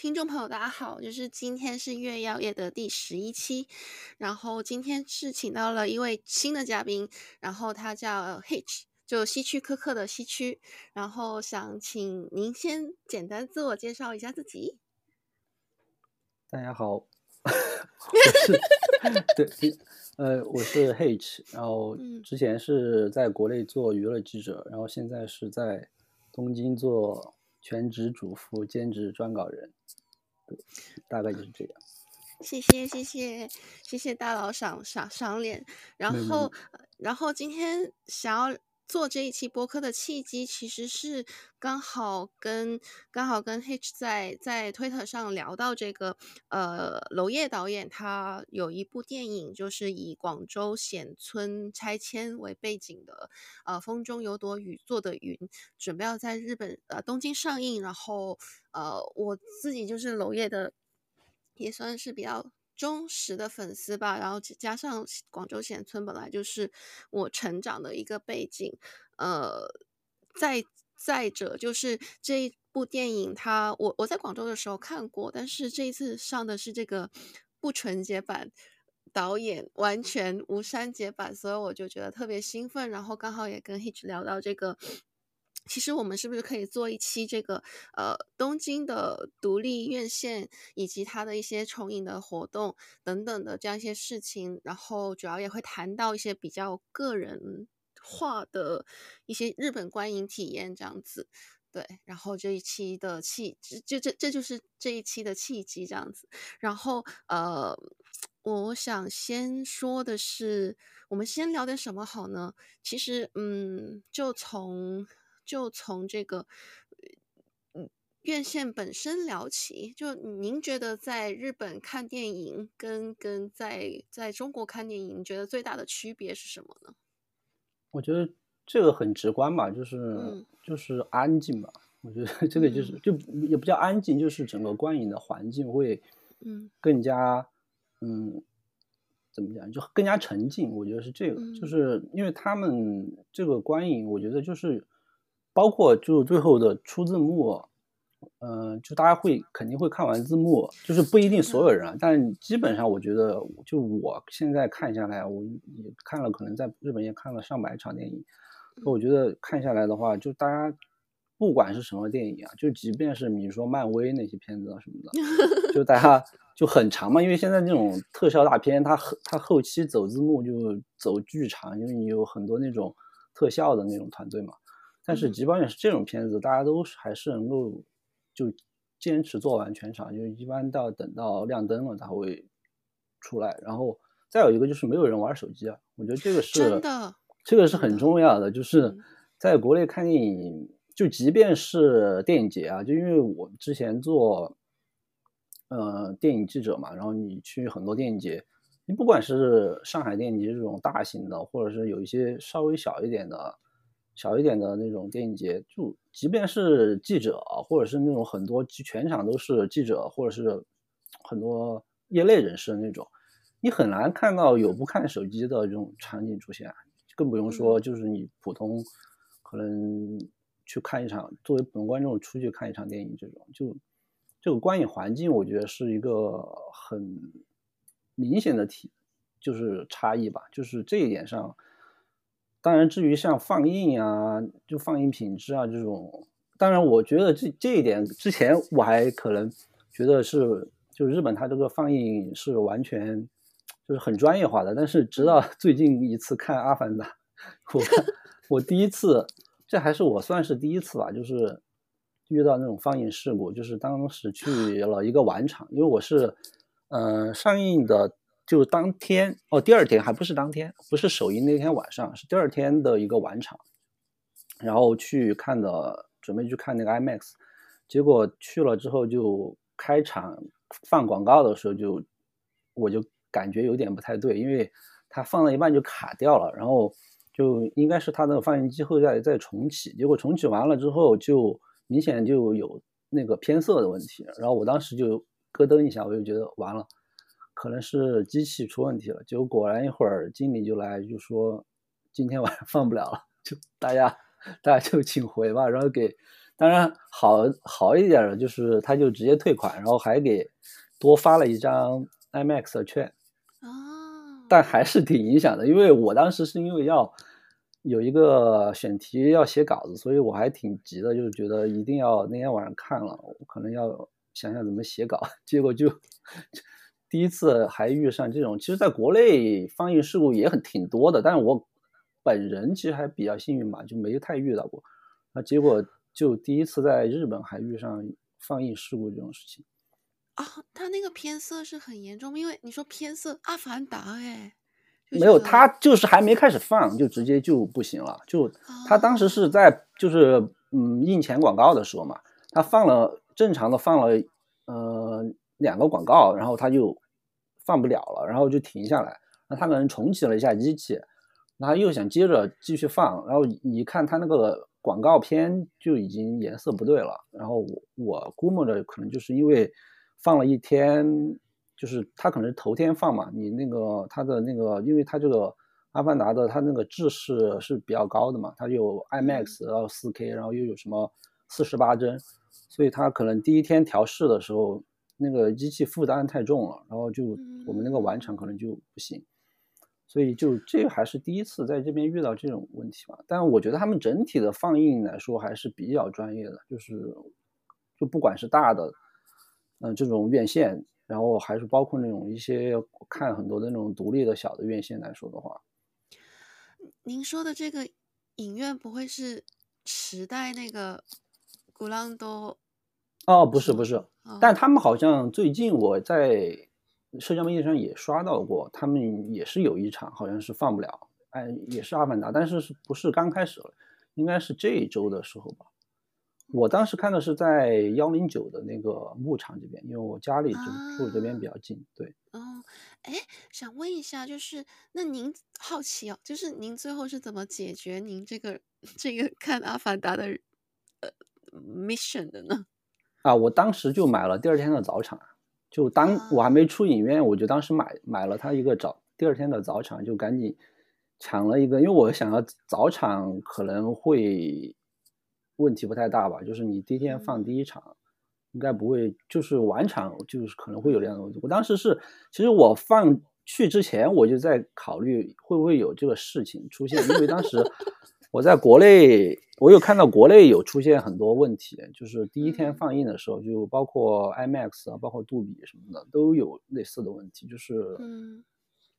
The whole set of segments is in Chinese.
听众朋友，大家好，就是今天是月曜夜的第十一期，然后今天是请到了一位新的嘉宾，然后他叫 Hitch，就西区柯克的西区，然后想请您先简单自我介绍一下自己。大家好，我是对，呃，我是 Hitch，然后之前是在国内做娱乐记者，然后现在是在东京做全职主妇兼职撰稿人。大概就是这样。谢谢谢谢谢谢大佬赏赏赏脸。然后然后今天想要做这一期播客的契机，其实是刚好跟刚好跟 Hitch 在在推特上聊到这个呃娄烨导演他有一部电影，就是以广州冼村拆迁为背景的呃风中有朵雨做的云，准备要在日本呃东京上映，然后。呃，我自己就是娄烨的，也算是比较忠实的粉丝吧。然后加上广州冼村本来就是我成长的一个背景。呃，再再者就是这一部电影它，我我在广州的时候看过，但是这一次上的是这个不纯洁版，导演完全无删节版，所以我就觉得特别兴奋。然后刚好也跟 Hitch 聊到这个。其实我们是不是可以做一期这个呃东京的独立院线以及它的一些重影的活动等等的这样一些事情，然后主要也会谈到一些比较个人化的一些日本观影体验这样子，对，然后这一期的契就这这就是这一期的契机这样子，然后呃，我想先说的是，我们先聊点什么好呢？其实嗯，就从就从这个院线本身聊起，就您觉得在日本看电影跟跟在在中国看电影，你觉得最大的区别是什么呢？我觉得这个很直观吧，就是、嗯、就是安静吧。我觉得这个就是、嗯、就也不叫安静，就是整个观影的环境会嗯更加嗯。嗯怎么讲？就更加沉静。我觉得是这个，嗯、就是因为他们这个观影，我觉得就是。包括就最后的出字幕，嗯、呃，就大家会肯定会看完字幕，就是不一定所有人啊，但基本上我觉得，就我现在看下来，我也看了，可能在日本也看了上百场电影，我觉得看下来的话，就大家不管是什么电影啊，就即便是你说漫威那些片子啊什么的，就大家 就很长嘛，因为现在这种特效大片，它后它后期走字幕就走巨长，因为你有很多那种特效的那种团队嘛。但是即便是这种片子，大家都还是能够就坚持做完全场，就一般到等到亮灯了，才会出来。然后再有一个就是没有人玩手机啊，我觉得这个是真的，这个是很重要的。就是在国内看电影，就即便是电影节啊，就因为我之前做呃电影记者嘛，然后你去很多电影节，你不管是上海电影节这种大型的，或者是有一些稍微小一点的。小一点的那种电影节，就即便是记者，或者是那种很多全场都是记者，或者是很多业内人士的那种，你很难看到有不看手机的这种场景出现，更不用说就是你普通可能去看一场，作为普通观众出去看一场电影这种，就这个观影环境，我觉得是一个很明显的体，就是差异吧，就是这一点上。当然，至于像放映啊，就放映品质啊这种，当然，我觉得这这一点之前我还可能觉得是，就日本它这个放映是完全就是很专业化的。但是直到最近一次看《阿凡达》，我看 我第一次，这还是我算是第一次吧，就是遇到那种放映事故，就是当时去了一个晚场，因为我是嗯、呃、上映的。就当天哦，第二天还不是当天，不是首映那天晚上，是第二天的一个晚场，然后去看的，准备去看那个 IMAX，结果去了之后就开场放广告的时候就，我就感觉有点不太对，因为它放了一半就卡掉了，然后就应该是它的放映机后再再重启，结果重启完了之后就明显就有那个偏色的问题，然后我当时就咯噔一下，我就觉得完了。可能是机器出问题了，结果果然一会儿经理就来就说今天晚上放不了了，就大家大家就请回吧，然后给当然好好一点的就是他就直接退款，然后还给多发了一张 IMAX 的券。哦，但还是挺影响的，因为我当时是因为要有一个选题要写稿子，所以我还挺急的，就是觉得一定要那天晚上看了，我可能要想想怎么写稿，结果就第一次还遇上这种。其实，在国内放映事故也很挺多的，但是我本人其实还比较幸运嘛，就没太遇到过。那结果。就第一次在日本还遇上放映事故这种事情啊！他那个偏色是很严重，因为你说偏色《阿凡达》哎，没有，他就是还没开始放就直接就不行了。就他当时是在就是嗯印前广告的时候嘛，他放了正常的放了呃两个广告，然后他就放不了了，然后就停下来。那他可能重启了一下机器，然后又想接着继续放，然后一看他那个。广告片就已经颜色不对了，然后我我估摸着可能就是因为放了一天，就是他可能是头天放嘛，你那个他的那个，因为他这个阿凡达的他那个制式是比较高的嘛，它有 IMAX 然后 4K，然后又有什么四十八帧，所以他可能第一天调试的时候那个机器负担太重了，然后就我们那个完成可能就不行。所以就这还是第一次在这边遇到这种问题吧，但我觉得他们整体的放映来说还是比较专业的，就是就不管是大的，嗯、呃，这种院线，然后还是包括那种一些看很多的那种独立的小的院线来说的话，您说的这个影院不会是时代那个古朗多？哦，不是不是，哦、但他们好像最近我在。社交媒体上也刷到过，他们也是有一场，好像是放不了，哎，也是阿凡达，但是是不是刚开始了？应该是这一周的时候吧。我当时看的是在幺零九的那个牧场这边，因为我家里就住这边比较近。啊、对，哦，哎，想问一下，就是那您好奇哦，就是您最后是怎么解决您这个 这个看阿凡达的呃 mission 的呢？啊，我当时就买了第二天的早场。就当我还没出影院，我就当时买买了他一个早第二天的早场，就赶紧抢了一个，因为我想要早场可能会问题不太大吧，就是你第一天放第一场，应该不会，就是晚场就是可能会有这样的问题。我当时是，其实我放去之前我就在考虑会不会有这个事情出现，因为当时。我在国内，我有看到国内有出现很多问题，就是第一天放映的时候，就包括 IMAX 啊，包括杜比什么的，都有类似的问题，就是，嗯，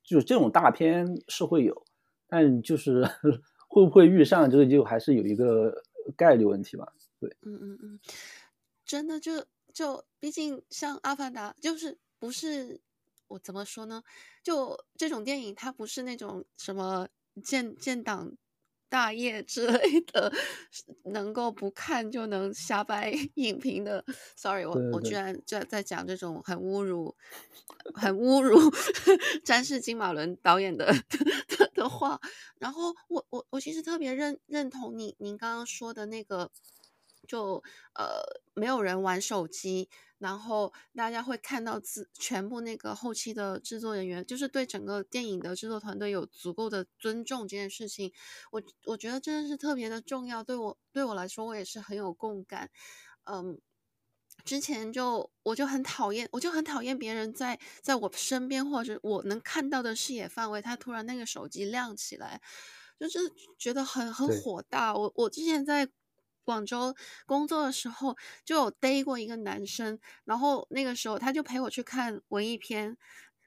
就是这种大片是会有，但就是 会不会遇上这个，就还是有一个概率问题吧。对，嗯嗯嗯，真的就就，毕竟像《阿凡达》，就是不是我怎么说呢？就这种电影，它不是那种什么建建档。大业之类的，能够不看就能瞎掰 影评的，sorry，我我居然在在讲这种很侮辱、很侮辱 詹士金马伦导演的 的的话。然后我我我其实特别认认同你您刚刚说的那个，就呃没有人玩手机。然后大家会看到自全部那个后期的制作人员，就是对整个电影的制作团队有足够的尊重这件事情，我我觉得真的是特别的重要。对我对我来说，我也是很有共感。嗯，之前就我就很讨厌，我就很讨厌别人在在我身边或者我能看到的视野范围，他突然那个手机亮起来，就是觉得很很火大。我我之前在。广州工作的时候就有逮过一个男生，然后那个时候他就陪我去看文艺片，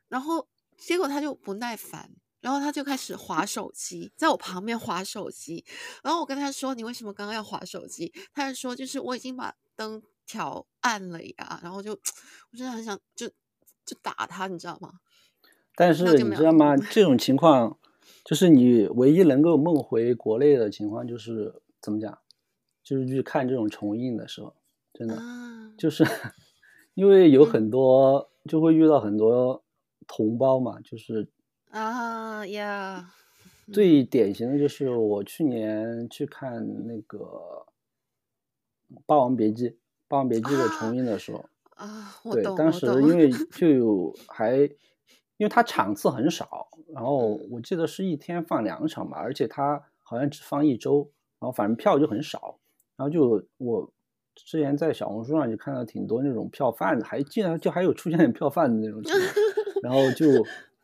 然后结果他就不耐烦，然后他就开始划手机，在我旁边划手机，然后我跟他说：“你为什么刚刚要划手机？”他就说：“就是我已经把灯调暗了呀。”然后就我真的很想就就打他，你知道吗？但是你知道吗？这种情况就是你唯一能够梦回国内的情况，就是怎么讲？就是去看这种重映的时候，真的、啊、就是 因为有很多就会遇到很多同胞嘛，就是啊呀，最典型的就是我去年去看那个《霸王别姬》《霸王别姬》的重映的时候啊，对，当时因为。就有还因为它场次很少，然后我记得是一天放两场吧，而且它好像只放一周，然后反正票就很少。然后就我之前在小红书上就看到挺多那种票贩子，还竟然就还有出现票贩子那种情况，然后就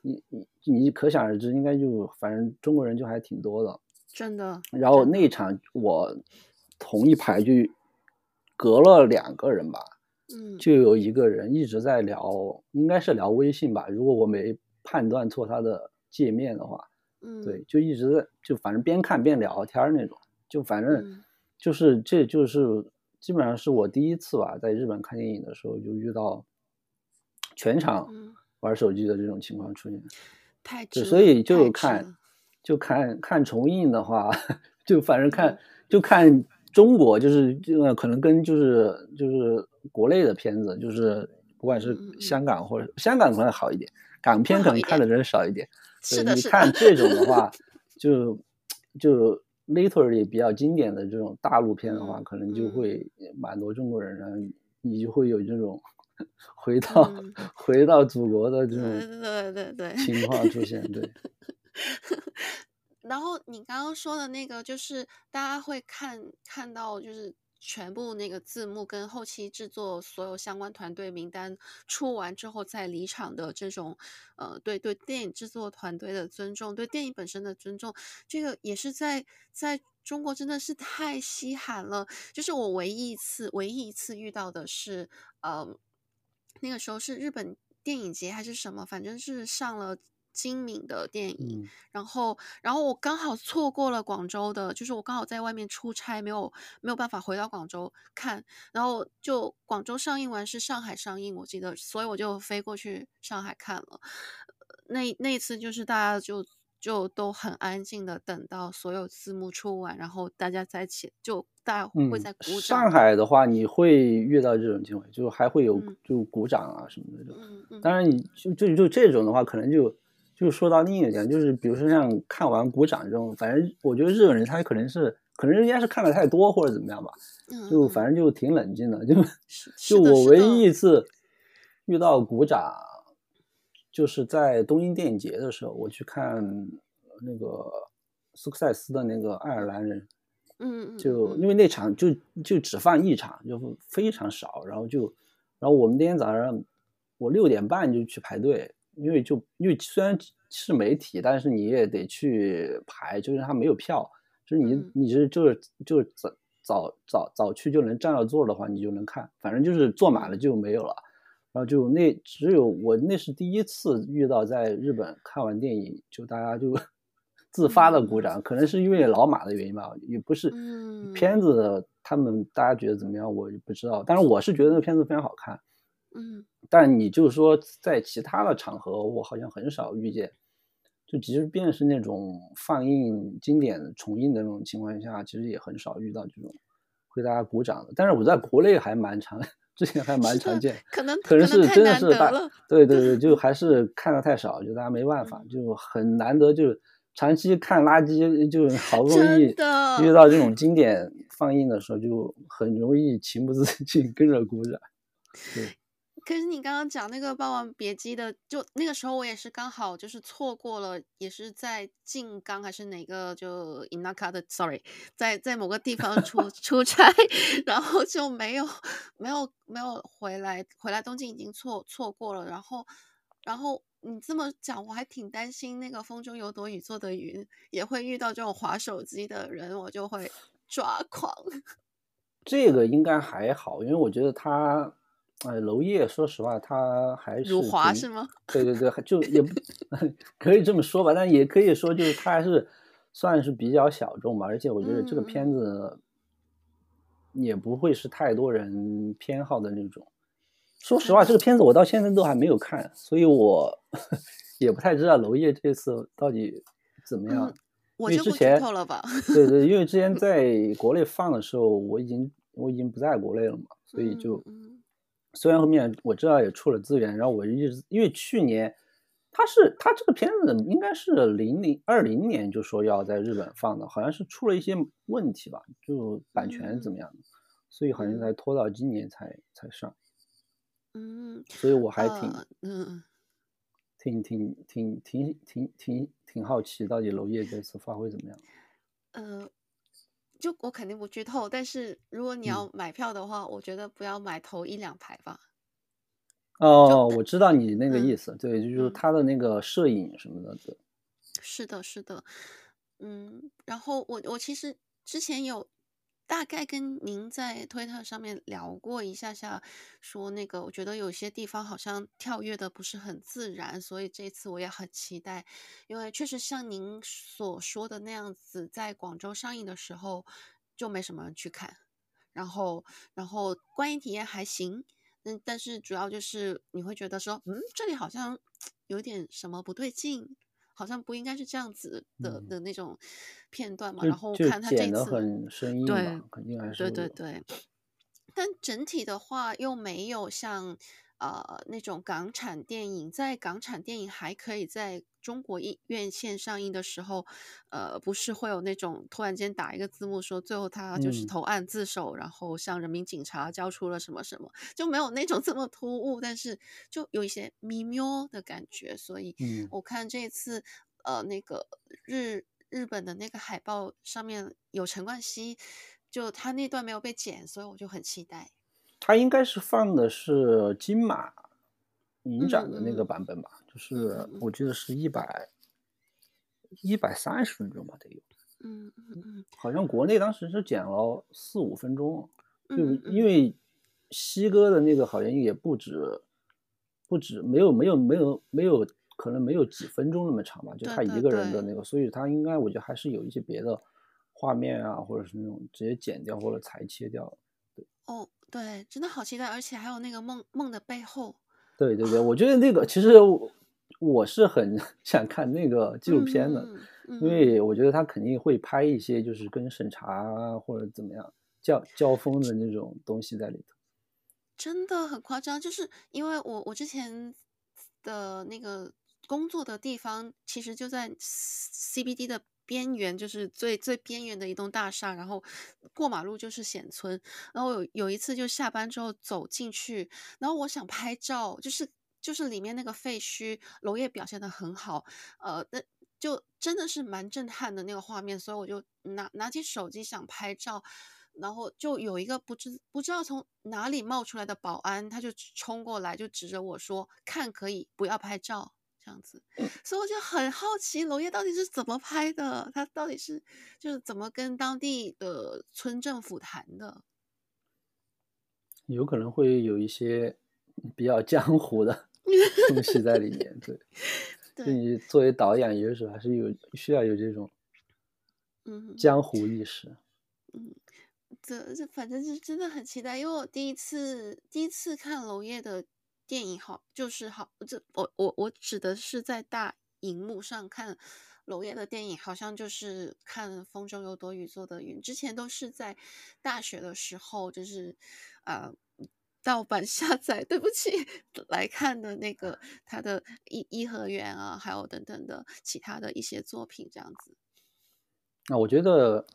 你你你可想而知，应该就反正中国人就还挺多的，真的。然后那一场我同一排就隔了两个人吧，嗯，就有一个人一直在聊，应该是聊微信吧，如果我没判断错他的界面的话，嗯，对，就一直在就反正边看边聊天那种，就反正就是这就是。基本上是我第一次吧，在日本看电影的时候就遇到全场玩手机的这种情况出现，嗯、太所以就看就看看重映的话，就反正看、嗯、就看中国，就是就可能跟就是就是国内的片子，就是不管是香港或者、嗯、香港可能好一点，港片可能看的人少一点。是的，你看这种的话，就就。Literally 比较经典的这种大陆片的话，嗯、可能就会蛮多中国人，然后你就会有这种回到、嗯、回到祖国的这种对对对情况出现。对，对，对，对。然后你刚刚说的那个，就是大家会看看到，就是。全部那个字幕跟后期制作所有相关团队名单出完之后再离场的这种，呃，对对，电影制作团队的尊重，对电影本身的尊重，这个也是在在中国真的是太稀罕了。就是我唯一一次唯一一次遇到的是，呃，那个时候是日本电影节还是什么，反正是上了。精明的电影，然后，然后我刚好错过了广州的，就是我刚好在外面出差，没有没有办法回到广州看，然后就广州上映完是上海上映，我记得，所以我就飞过去上海看了。那那次就是大家就就都很安静的等到所有字幕出完，然后大家在一起就大家会在鼓掌。嗯，上海的话，你会遇到这种情况，就还会有就鼓掌啊什么的。嗯嗯。当然，你就就就这种的话，可能就。就说到另一点，就是比如说像看完鼓掌这种，反正我觉得日本人他可能是，可能人家是看的太多或者怎么样吧，就反正就挺冷静的，就就我唯一一次遇到鼓掌，就是在东京电影节的时候，我去看那个苏克塞斯的那个爱尔兰人，嗯，就因为那场就就只放一场，就非常少，然后就，然后我们那天早上我六点半就去排队。因为就因为虽然是媒体，但是你也得去排，就是他没有票，就是你你是就是就是早早早早去就能占到座的话，你就能看，反正就是坐满了就没有了。然后就那只有我那是第一次遇到在日本看完电影就大家就 自发的鼓掌，可能是因为老马的原因吧，也不是片子他们大家觉得怎么样，我也不知道，但是我是觉得那个片子非常好看。嗯，但你就是说，在其他的场合，我好像很少遇见。就即便是那种放映经典重映的那种情况下，其实也很少遇到这种会大家鼓掌的。但是我在国内还蛮常，之前还蛮常见。可能可能是真的是大，对对对，就还是看的太少，就大家没办法，就很难得，就长期看垃圾，就好不容易遇到这种经典放映的时候，就很容易情不自禁跟着鼓掌。对。可是你刚刚讲那个《霸王别姬》的，就那个时候我也是刚好就是错过了，也是在静冈还是哪个就伊那卡的，sorry，在在某个地方出 出差，然后就没有没有没有回来，回来东京已经错错过了。然后然后你这么讲，我还挺担心那个风中有朵雨做的云也会遇到这种划手机的人，我就会抓狂。这个应该还好，因为我觉得他。哎，娄烨，说实话，他还是辱华是吗？对对对，就也不 可以这么说吧，但也可以说，就是他还是算是比较小众吧。而且我觉得这个片子也不会是太多人偏好的那种。说实话，这个片子我到现在都还没有看，所以我 也不太知道娄烨这次到底怎么样。嗯、我就不剧透了吧。对对，因为之前 在国内放的时候，我已经我已经不在国内了嘛，所以就。嗯虽然后面我知道也出了资源，然后我一直因为去年他是他这个片子应该是零零二零年就说要在日本放的，好像是出了一些问题吧，就版权怎么样的，所以好像才拖到今年才才上。嗯，所以我还挺嗯、呃、挺挺挺挺挺挺挺好奇到底娄烨这次发挥怎么样。呃。就我肯定不剧透，但是如果你要买票的话，嗯、我觉得不要买头一两排吧。哦，我知道你那个意思，嗯、对，就是他的那个摄影什么的，对。是的，是的，嗯，然后我我其实之前有大概跟您在推特上面聊过一下下，说那个我觉得有些地方好像跳跃的不是很自然，所以这次我也很期待，因为确实像您所说的那样子，在广州上映的时候就没什么人去看，然后然后观影体验还行。嗯但是主要就是你会觉得说，嗯，这里好像有点什么不对劲，好像不应该是这样子的、嗯、的那种片段嘛。然后看他这次很生硬，对，肯定还是对对对。但整体的话又没有像。呃，那种港产电影，在港产电影还可以在中国院线上映的时候，呃，不是会有那种突然间打一个字幕说最后他就是投案自首，嗯、然后向人民警察交出了什么什么，就没有那种这么突兀，但是就有一些咪喵的感觉。所以我看这次，呃，那个日日本的那个海报上面有陈冠希，就他那段没有被剪，所以我就很期待。他应该是放的是金马影展的那个版本吧，嗯、就是我记得是一百一百三十分钟吧，得有。嗯嗯嗯。好像国内当时是剪了四五分钟，就因为西哥的那个好像也不止不止没有没有没有没有可能没有几分钟那么长吧，就他一个人的那个，对对对，所以他应该我觉得还是有一些别的画面啊，或者是那种直接剪掉或者裁切掉。对。哦。对，真的好期待，而且还有那个梦梦的背后。对对对，我觉得那个其实我是很 想看那个纪录片的，因为我觉得他肯定会拍一些就是跟审查或者怎么样交交锋的那种东西在里头。真的很夸张，就是因为我我之前的那个工作的地方，其实就在 CBD 的。边缘就是最最边缘的一栋大厦，然后过马路就是显村。然后有有一次就下班之后走进去，然后我想拍照，就是就是里面那个废墟，娄烨表现的很好，呃，那就真的是蛮震撼的那个画面，所以我就拿拿起手机想拍照，然后就有一个不知不知道从哪里冒出来的保安，他就冲过来就指着我说：“看可以，不要拍照。”这样子，所以我就很好奇，娄烨到底是怎么拍的？他到底是就是怎么跟当地的村政府谈的？有可能会有一些比较江湖的 东西在里面。对，对你作为导演，有的时候还是有需要有这种嗯江湖意识。嗯，这这反正是真的很期待，因为我第一次第一次看娄烨的。电影好就是好，这我我我指的是在大荧幕上看娄烨的电影，好像就是看《风中有朵雨做的云》。之前都是在大学的时候，就是呃盗版下载，对不起，来看的那个他的颐颐和园啊，还有等等的其他的一些作品这样子。那我觉得，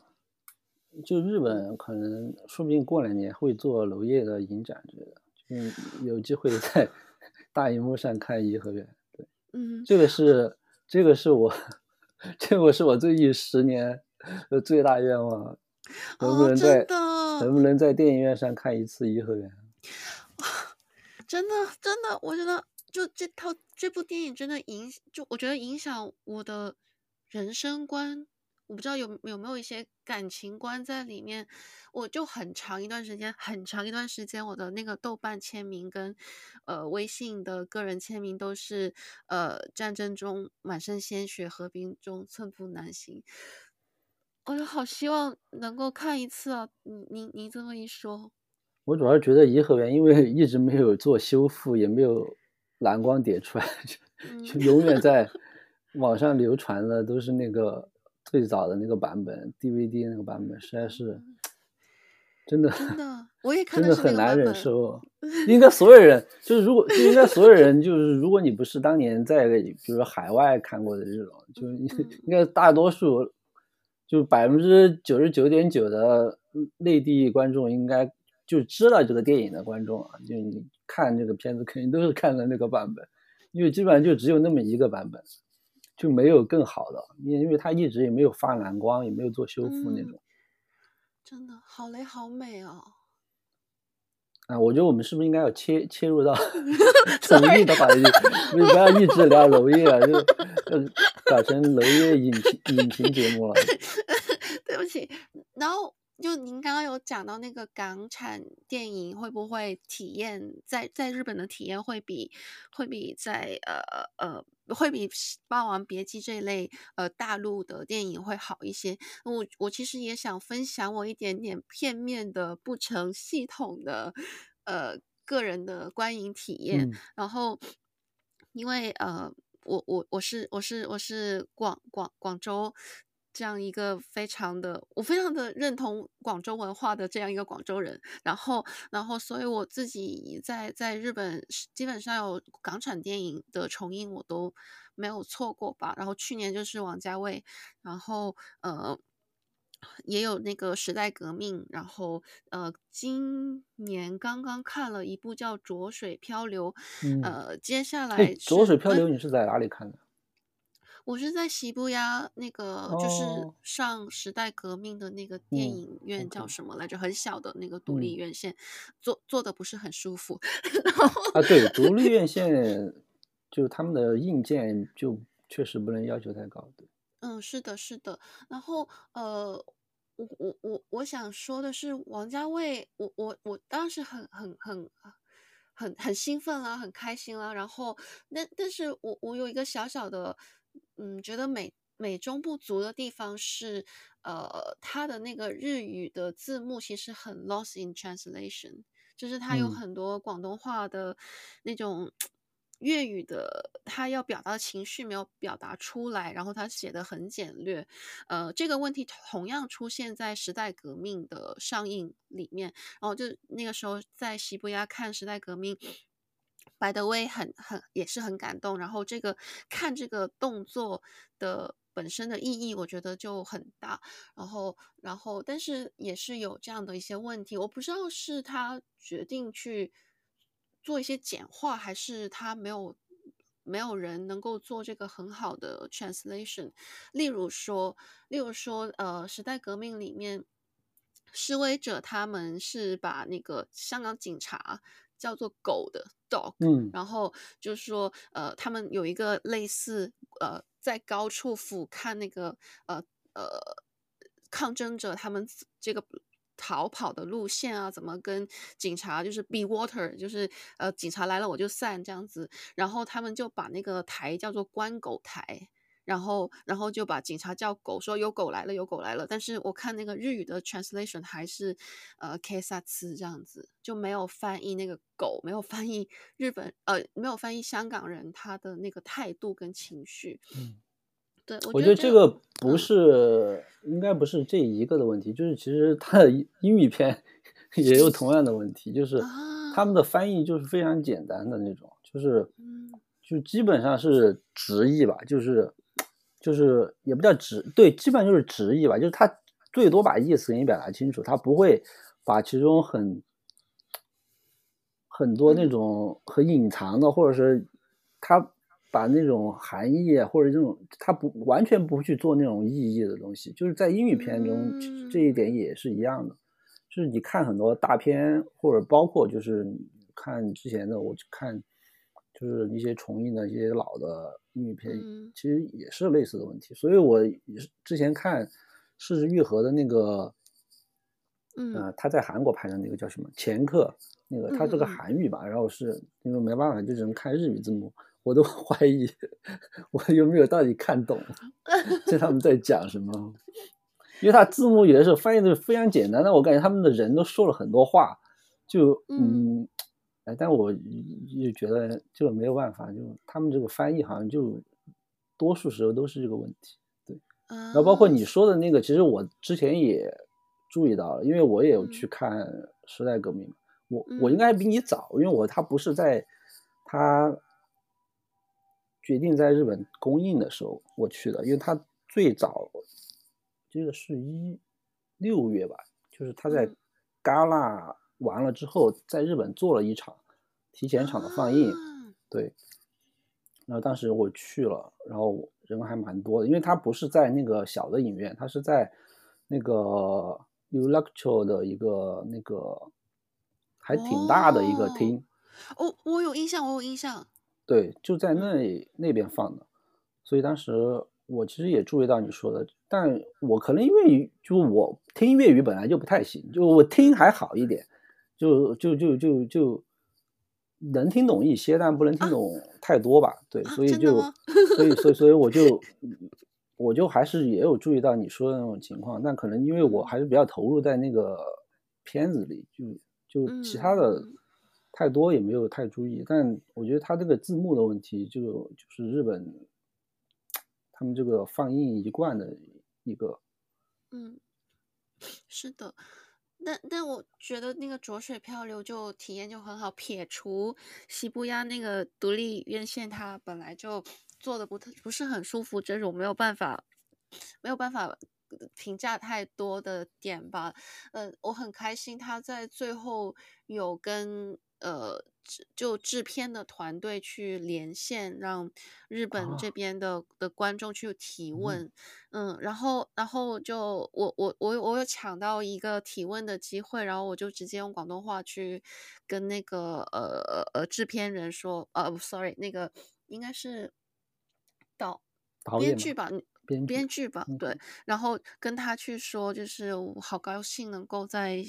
就日本可能说不定过两年会做娄烨的影展之类的。嗯，有机会在 大荧幕上看颐和园，对，嗯，这个是这个是我，这个是我最近十年的最大愿望，能不能在、哦、能不能在电影院上看一次颐和园？真的真的，我觉得就这套这部电影真的影，就我觉得影响我的人生观。我不知道有有没有一些感情观在里面，我就很长一段时间，很长一段时间，我的那个豆瓣签名跟呃微信的个人签名都是呃战争中满身鲜血，和平中寸步难行。我就好希望能够看一次啊！你你你这么一说，我主要觉得颐和园因为 一直没有做修复，也没有蓝光碟出来，就永远在 网上流传的都是那个。最早的那个版本，DVD 那个版本，实在是真的，真的，我也 看真的很难忍受。应该所有人，就是如果就应该所有人，就是如果你不是当年在比如说海外看过的这种，就应该大多数，就百分之九十九点九的内地观众应该就知道这个电影的观众啊，就你看这个片子肯定都是看的那个版本，因为基本上就只有那么一个版本。就没有更好的，因因为他一直也没有发蓝光，也没有做修复那种。真的好雷好美哦！啊，我觉得我们是不是应该要切切入到宠物的话题，不不要一直聊楼业啊，就搞成楼业影评影评节目了。对不起，然后。就您刚刚有讲到那个港产电影会不会体验在在日本的体验会比会比在呃呃会比《霸王别姬》这一类呃大陆的电影会好一些？我我其实也想分享我一点点片面的不成系统的呃个人的观影体验。嗯、然后因为呃我我我是我是我是广广广州。这样一个非常的，我非常的认同广州文化的这样一个广州人，然后，然后，所以我自己在在日本基本上有港产电影的重映我都没有错过吧。然后去年就是王家卫，然后呃也有那个时代革命，然后呃今年刚刚看了一部叫《浊水漂流》，嗯、呃接下来《浊水漂流》你是在哪里看的？我是在西部呀，那个就是上时代革命的那个电影院叫什么来着？嗯、很小的那个独立院线，坐、嗯、坐的不是很舒服。啊，对，独立院 线就他们的硬件就确实不能要求太高。对，嗯，是的，是的。然后呃，我我我我想说的是，王家卫，我我我当时很很很很很兴奋啦，很开心啦。然后，但但是我我有一个小小的。嗯，觉得美美中不足的地方是，呃，它的那个日语的字幕其实很 lost in translation，就是它有很多广东话的那种粤语的，它要表达的情绪没有表达出来，然后它写的很简略。呃，这个问题同样出现在《时代革命》的上映里面，然后就那个时候在西伯亚看《时代革命》。白德威很很也是很感动。然后这个看这个动作的本身的意义，我觉得就很大。然后然后，但是也是有这样的一些问题，我不知道是他决定去做一些简化，还是他没有没有人能够做这个很好的 translation。例如说，例如说，呃，时代革命里面示威者他们是把那个香港警察。叫做狗的 dog，嗯，然后就是说，呃，他们有一个类似，呃，在高处俯瞰那个，呃呃，抗争者他们这个逃跑的路线啊，怎么跟警察就是 be water，就是呃，警察来了我就散这样子，然后他们就把那个台叫做关狗台。然后，然后就把警察叫狗，说有狗来了，有狗来了。但是我看那个日语的 translation 还是呃 kesatsu 这样子，就没有翻译那个狗，没有翻译日本，呃，没有翻译香港人他的那个态度跟情绪。嗯，对，我觉得这个不是，嗯、应该不是这一个的问题，就是其实他的英语片 也有同样的问题，就是他们的翻译就是非常简单的那种，就是就基本上是直译吧，就是。就是也不叫直，对，基本上就是直译吧。就是他最多把意思给你表达清楚，他不会把其中很很多那种很隐藏的，或者是他把那种含义或者这种他不完全不去做那种意义的东西。就是在英语片中，这一点也是一样的。就是你看很多大片，或者包括就是看之前的，我看。就是一些重映的一些老的英语片，其实也是类似的问题。嗯、所以我之前看《是枝裕和》的那个，嗯、呃，他在韩国拍的那个叫什么《前客》，那个他这个韩语吧，嗯、然后是因为没办法，就只能看日语字幕，我都 怀疑我有没有到底看懂，这他们在讲什么？因为他字幕有的时候翻译的非常简单，但我感觉他们的人都说了很多话，就嗯。嗯哎，但我就觉得这个没有办法，就他们这个翻译好像就多数时候都是这个问题，对。然后包括你说的那个，其实我之前也注意到了，因为我也有去看《时代革命》，我我应该比你早，因为我他不是在他决定在日本公映的时候我去的，因为他最早这个是一六月吧，就是他在戛纳。完了之后，在日本做了一场提前场的放映，啊、对。然后当时我去了，然后人还蛮多的，因为他不是在那个小的影院，他是在那个 u l e c t r o 的一个那个还挺大的一个厅。哦，我有印象，我有印象。对，就在那那边放的，所以当时我其实也注意到你说的，但我可能因为就我听粤语本来就不太行，就我听还好一点，就就就就就能听懂一些，但不能听懂太多吧。对，所以就所以所以所以我就 我就还是也有注意到你说的那种情况，但可能因为我还是比较投入在那个片子里，就就其他的。太多也没有太注意，但我觉得他这个字幕的问题，就就是日本他们这个放映一贯的一个，嗯，是的，但但我觉得那个浊水漂流就体验就很好，撇除西部亚那个独立院线，它本来就做的不特不是很舒服，这种没有办法没有办法评价太多的点吧。嗯、呃，我很开心他在最后有跟。呃，就制片的团队去连线，让日本这边的、哦、的观众去提问，嗯，嗯然后然后就我我我我有抢到一个提问的机会，然后我就直接用广东话去跟那个呃呃制片人说，呃，sorry，那个应该是导编剧吧，编编剧吧，对、嗯，然后跟他去说，就是我好高兴能够在，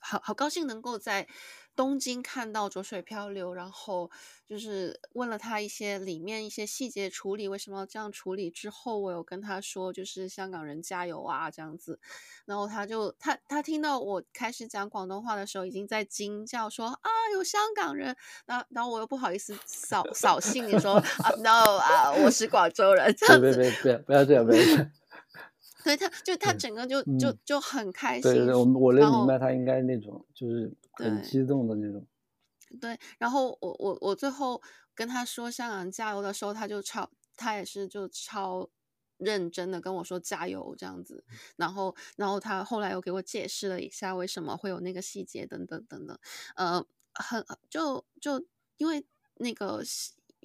好好高兴能够在。东京看到浊水漂流，然后就是问了他一些里面一些细节处理，为什么要这样处理？之后我有跟他说，就是香港人加油啊这样子，然后他就他他听到我开始讲广东话的时候，已经在惊叫说啊有香港人，然然后我又不好意思扫扫兴，你说啊 no 啊我是广州人，这样子，别别别不要这样，不要这样。所以他就他整个就、嗯、就就很开心。对对对，我我能明白他应该那种就是很激动的那种。对，然后我我我最后跟他说香港加油的时候，他就超他也是就超认真的跟我说加油这样子。然后然后他后来又给我解释了一下为什么会有那个细节等等等等。呃，很就就因为那个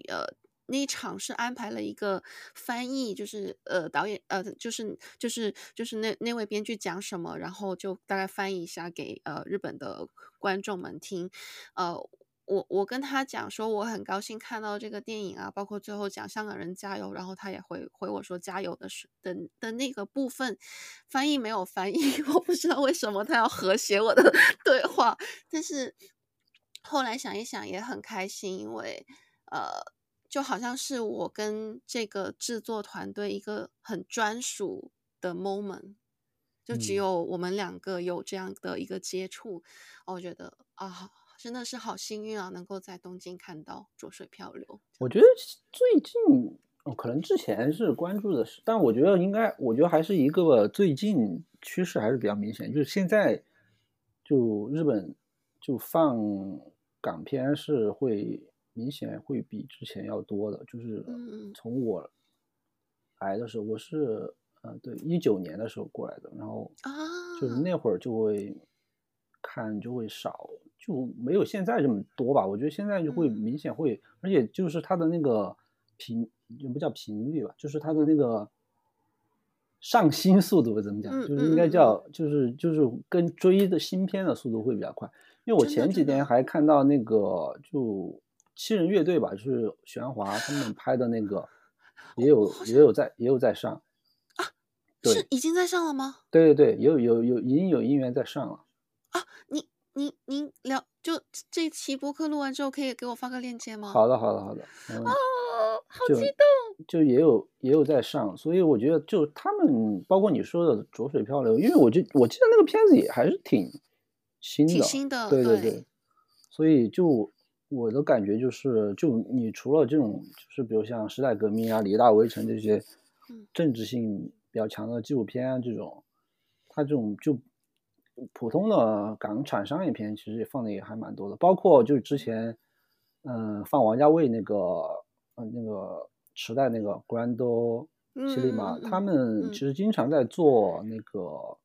呃。那一场是安排了一个翻译，就是呃导演呃就是就是就是那那位编剧讲什么，然后就大概翻译一下给呃日本的观众们听。呃，我我跟他讲说我很高兴看到这个电影啊，包括最后讲香港人加油，然后他也回回我说加油的是的的那个部分翻译没有翻译，我不知道为什么他要和谐我的 对话，但是后来想一想也很开心，因为呃。就好像是我跟这个制作团队一个很专属的 moment，就只有我们两个有这样的一个接触，嗯、我觉得啊，真的是好幸运啊，能够在东京看到浊水漂流。我觉得最近，哦，可能之前是关注的是，但我觉得应该，我觉得还是一个最近趋势还是比较明显，就是现在就日本就放港片是会。明显会比之前要多的，就是从我来的时候，我是呃对一九年的时候过来的，然后就是那会儿就会看就会少，就没有现在这么多吧。我觉得现在就会明显会，而且就是它的那个频就不叫频率吧，就是它的那个上新速度怎么讲，就是应该叫就是就是跟追的新片的速度会比较快。因为我前几天还看到那个就。七人乐队吧，就是许鞍华他们拍的那个，也有也有在也有在上啊，是已经在上了吗？对对对，有有有已经有音源在上了啊！您您您聊就这期播客录完之后，可以给我发个链接吗？好的好的好的，哦，好激动！就也有也有在上，所以我觉得就他们包括你说的《浊水漂流》，因为我就我记得那个片子也还是挺新的，挺新的，对对对，对所以就。我的感觉就是，就你除了这种，就是比如像时代革命啊、李大围城这些政治性比较强的纪录片啊，这种，它这种就普通的港产商业片，其实也放的也还蛮多的。包括就是之前，嗯，放王家卫那个，嗯，那个时代那个 Grand Cinema，他们其实经常在做那个，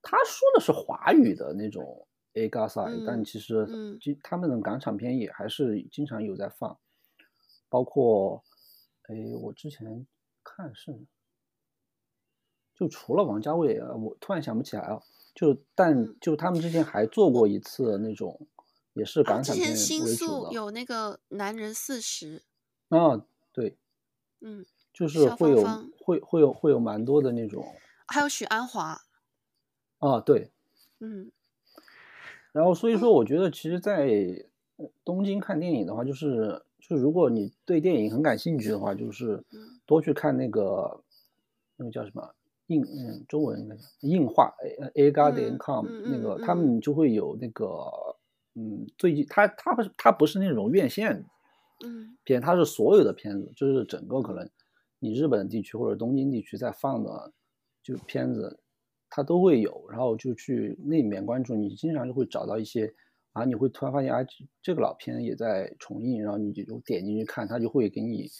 他说的是华语的那种。A 嘎赛，但其实，就他们的港产片也还是经常有在放，嗯、包括，哎，我之前看是，就除了王家卫，我突然想不起来了，就但就他们之前还做过一次那种，嗯、也是港产片为主的。啊、之前新宿有那个男人四十。啊，对，嗯，就是会有会会有会有蛮多的那种，还有许鞍华。啊，对，嗯。然后所以说，我觉得其实，在东京看电影的话，就是就是如果你对电影很感兴趣的话，就是多去看那个那个叫什么映嗯中文应该叫映画 A Garden.com 那个他们就会有那个嗯最近他他不是他不是那种院线嗯片，他是所有的片子，就是整个可能你日本地区或者东京地区在放的就片子。它都会有，然后就去那里面关注，你经常就会找到一些啊，你会突然发现啊，这个老片也在重映，然后你就点进去看，它就会给你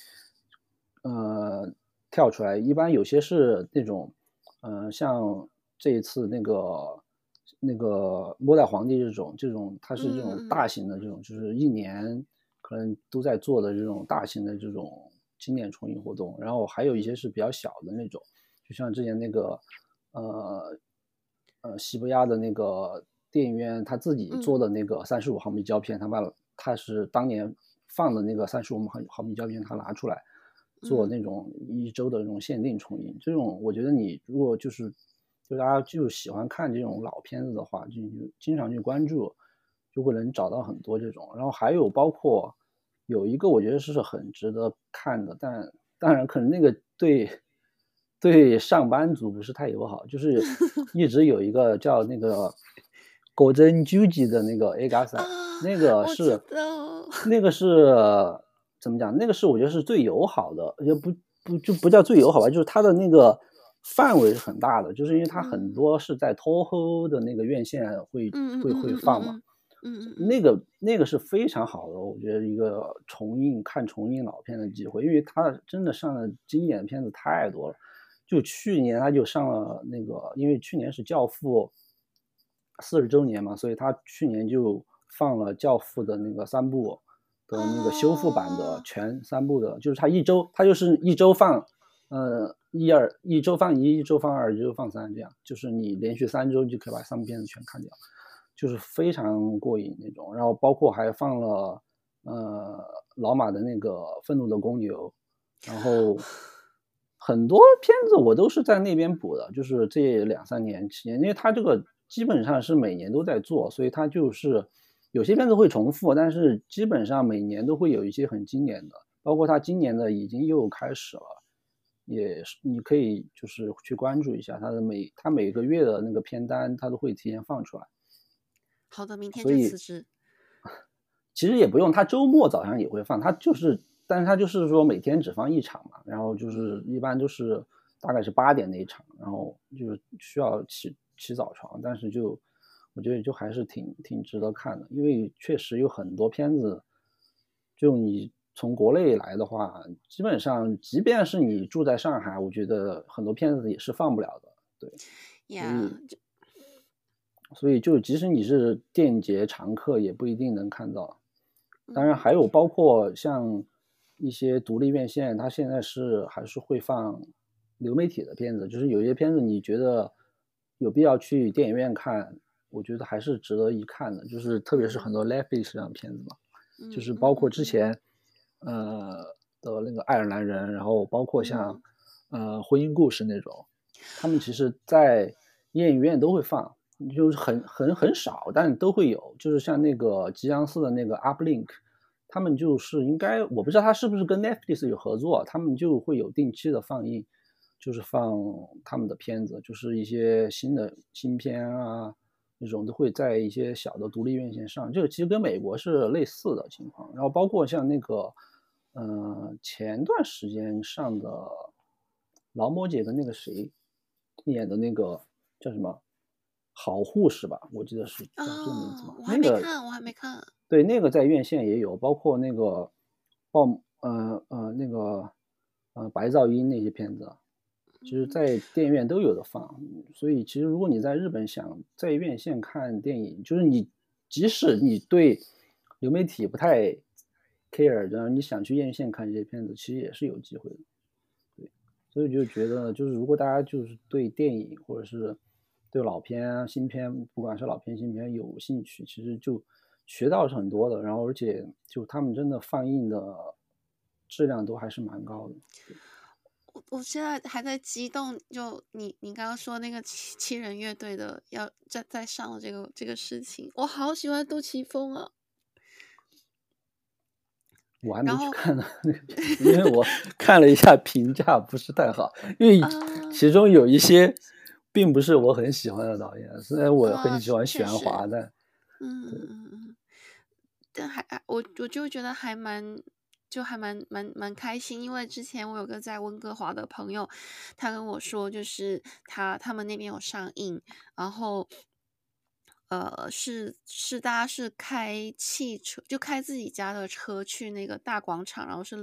呃跳出来。一般有些是那种嗯、呃，像这一次那个那个末代皇帝这种这种，它是这种大型的这种，就是一年可能都在做的这种大型的这种经典重映活动。然后还有一些是比较小的那种，就像之前那个。呃，呃，西伯亚的那个电影院，他自己做的那个三十五毫米胶片，嗯、他把他是当年放的那个三十五毫毫米胶片，他拿出来做那种一周的那种限定重映。嗯、这种我觉得你如果就是就大家就喜欢看这种老片子的话，就经常去关注，就会能找到很多这种。然后还有包括有一个我觉得是很值得看的，但当然可能那个对。对上班族不是太友好，就是 一直有一个叫那个 Golden Juji 的那个 A g a s a 那个是那个是怎么讲？那个是我觉得是最友好的，也不不就不叫最友好吧，就是它的那个范围是很大的，就是因为它很多是在 Toho 的那个院线会会会放嘛，嗯那个那个是非常好的，我觉得一个重映看重映老片的机会，因为它真的上的经典的片子太多了。就去年他就上了那个，因为去年是《教父》四十周年嘛，所以他去年就放了《教父》的那个三部的那个修复版的全三部的，就是他一周他就是一周放，呃一二一周放一，一周放二，一周放三，这样就是你连续三周就可以把三部片子全看掉，就是非常过瘾那种。然后包括还放了呃老马的那个《愤怒的公牛》，然后。很多片子我都是在那边补的，就是这两三年期间，因为他这个基本上是每年都在做，所以他就是有些片子会重复，但是基本上每年都会有一些很经典的，包括他今年的已经又开始了，也是你可以就是去关注一下他的每他每个月的那个片单，他都会提前放出来。好的，明天就辞职。其实也不用，他周末早上也会放，他就是。但是他就是说每天只放一场嘛，然后就是一般都是大概是八点那一场，然后就是需要起起早床，但是就我觉得就还是挺挺值得看的，因为确实有很多片子，就你从国内来的话，基本上即便是你住在上海，我觉得很多片子也是放不了的，对以所以就即使你是电影节常客，也不一定能看到。当然还有包括像。一些独立院线，它现在是还是会放流媒体的片子，就是有些片子你觉得有必要去电影院看，我觉得还是值得一看的。就是特别是很多 Netflix 上的片子嘛，就是包括之前呃的那个爱尔兰人，然后包括像呃婚姻故事那种，他们其实在电影院都会放，就是很很很少，但都会有。就是像那个吉祥寺的那个 Uplink。他们就是应该，我不知道他是不是跟 Netflix 有合作，他们就会有定期的放映，就是放他们的片子，就是一些新的新片啊，那种都会在一些小的独立院线上。这个其实跟美国是类似的情况。然后包括像那个，嗯、呃，前段时间上的劳模姐跟那个谁演的那个叫什么好护士吧，我记得是叫这个名字吗？哦，我还没看，那个，我还没看。对，那个在院线也有，包括那个爆，呃呃，那个呃白噪音那些片子，其实在电影院都有的放。所以其实如果你在日本想在院线看电影，就是你即使你对流媒体不太 care，然后你想去院线看这些片子，其实也是有机会的。对，所以就觉得就是如果大家就是对电影或者是对老片啊、新片，不管是老片新片有兴趣，其实就学到是很多的。然后而且就他们真的放映的质量都还是蛮高的。我我现在还在激动，就你你刚刚说那个七七人乐队的要再再上了这个这个事情，我好喜欢杜琪峰啊！我还没去看呢，因为我看了一下评价不是太好，因为其中有一些并不是我很喜欢的导演，虽然我很喜欢许鞍华的，嗯嗯嗯，但还我我就觉得还蛮。就还蛮蛮蛮开心，因为之前我有个在温哥华的朋友，他跟我说，就是他他们那边有上映，然后，呃，是是大家是开汽车，就开自己家的车去那个大广场，然后是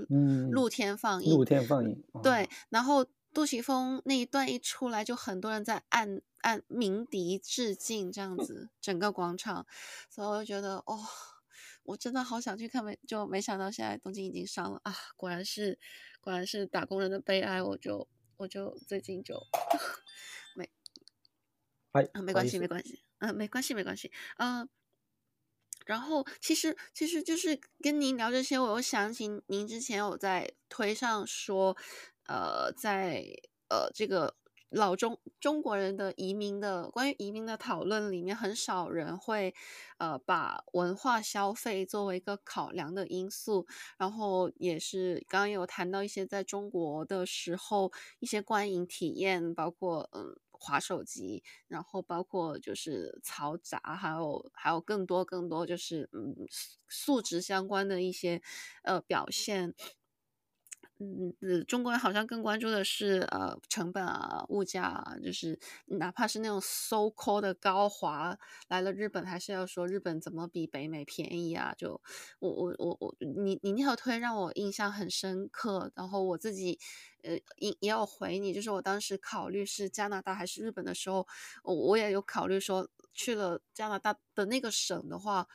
露天放映，嗯、露天放映，对，然后杜琪峰那一段一出来，就很多人在按按鸣笛致敬，这样子，整个广场，所以我就觉得哦。我真的好想去看，没就没想到现在东京已经上了啊！果然是，果然是打工人的悲哀。我就我就最近就 没，哎，没关系，没关系，嗯，没关系，没关系，嗯。然后其实其实就是跟您聊这些，我又想起您之前有在推上说，呃，在呃这个。老中中国人的移民的关于移民的讨论里面，很少人会，呃，把文化消费作为一个考量的因素。然后也是刚刚有谈到一些在中国的时候一些观影体验，包括嗯滑手机，然后包括就是嘈杂，还有还有更多更多就是嗯素质相关的一些呃表现。嗯嗯，中国人好像更关注的是呃成本啊、物价啊，就是哪怕是那种 so called 的高华来了日本，还是要说日本怎么比北美便宜啊？就我我我我，你你那条推让我印象很深刻，然后我自己呃也也有回你，就是我当时考虑是加拿大还是日本的时候，我我也有考虑说去了加拿大的那个省的话。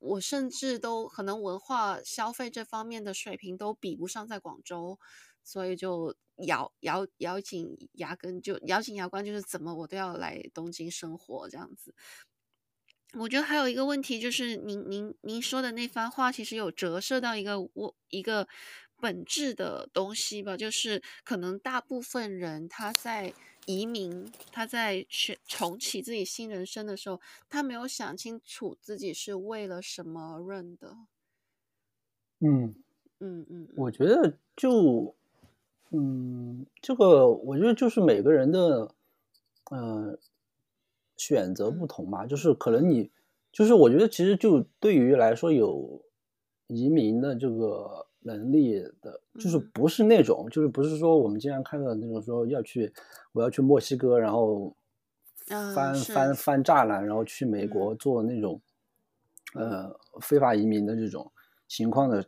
我甚至都可能文化消费这方面的水平都比不上在广州，所以就咬咬咬紧牙根，就咬紧牙关，就是怎么我都要来东京生活这样子。我觉得还有一个问题就是您您您说的那番话其实有折射到一个我一个本质的东西吧，就是可能大部分人他在。移民，他在选重启自己新人生的时候，他没有想清楚自己是为了什么而认的。嗯嗯嗯，我觉得就，嗯，这个我觉得就是每个人的，呃，选择不同吧。就是可能你，就是我觉得其实就对于来说有移民的这个。能力的，就是不是那种，嗯、就是不是说我们经常看到的那种，说要去，我要去墨西哥，然后翻、嗯、翻翻栅栏，然后去美国做那种，嗯、呃，非法移民的这种情况的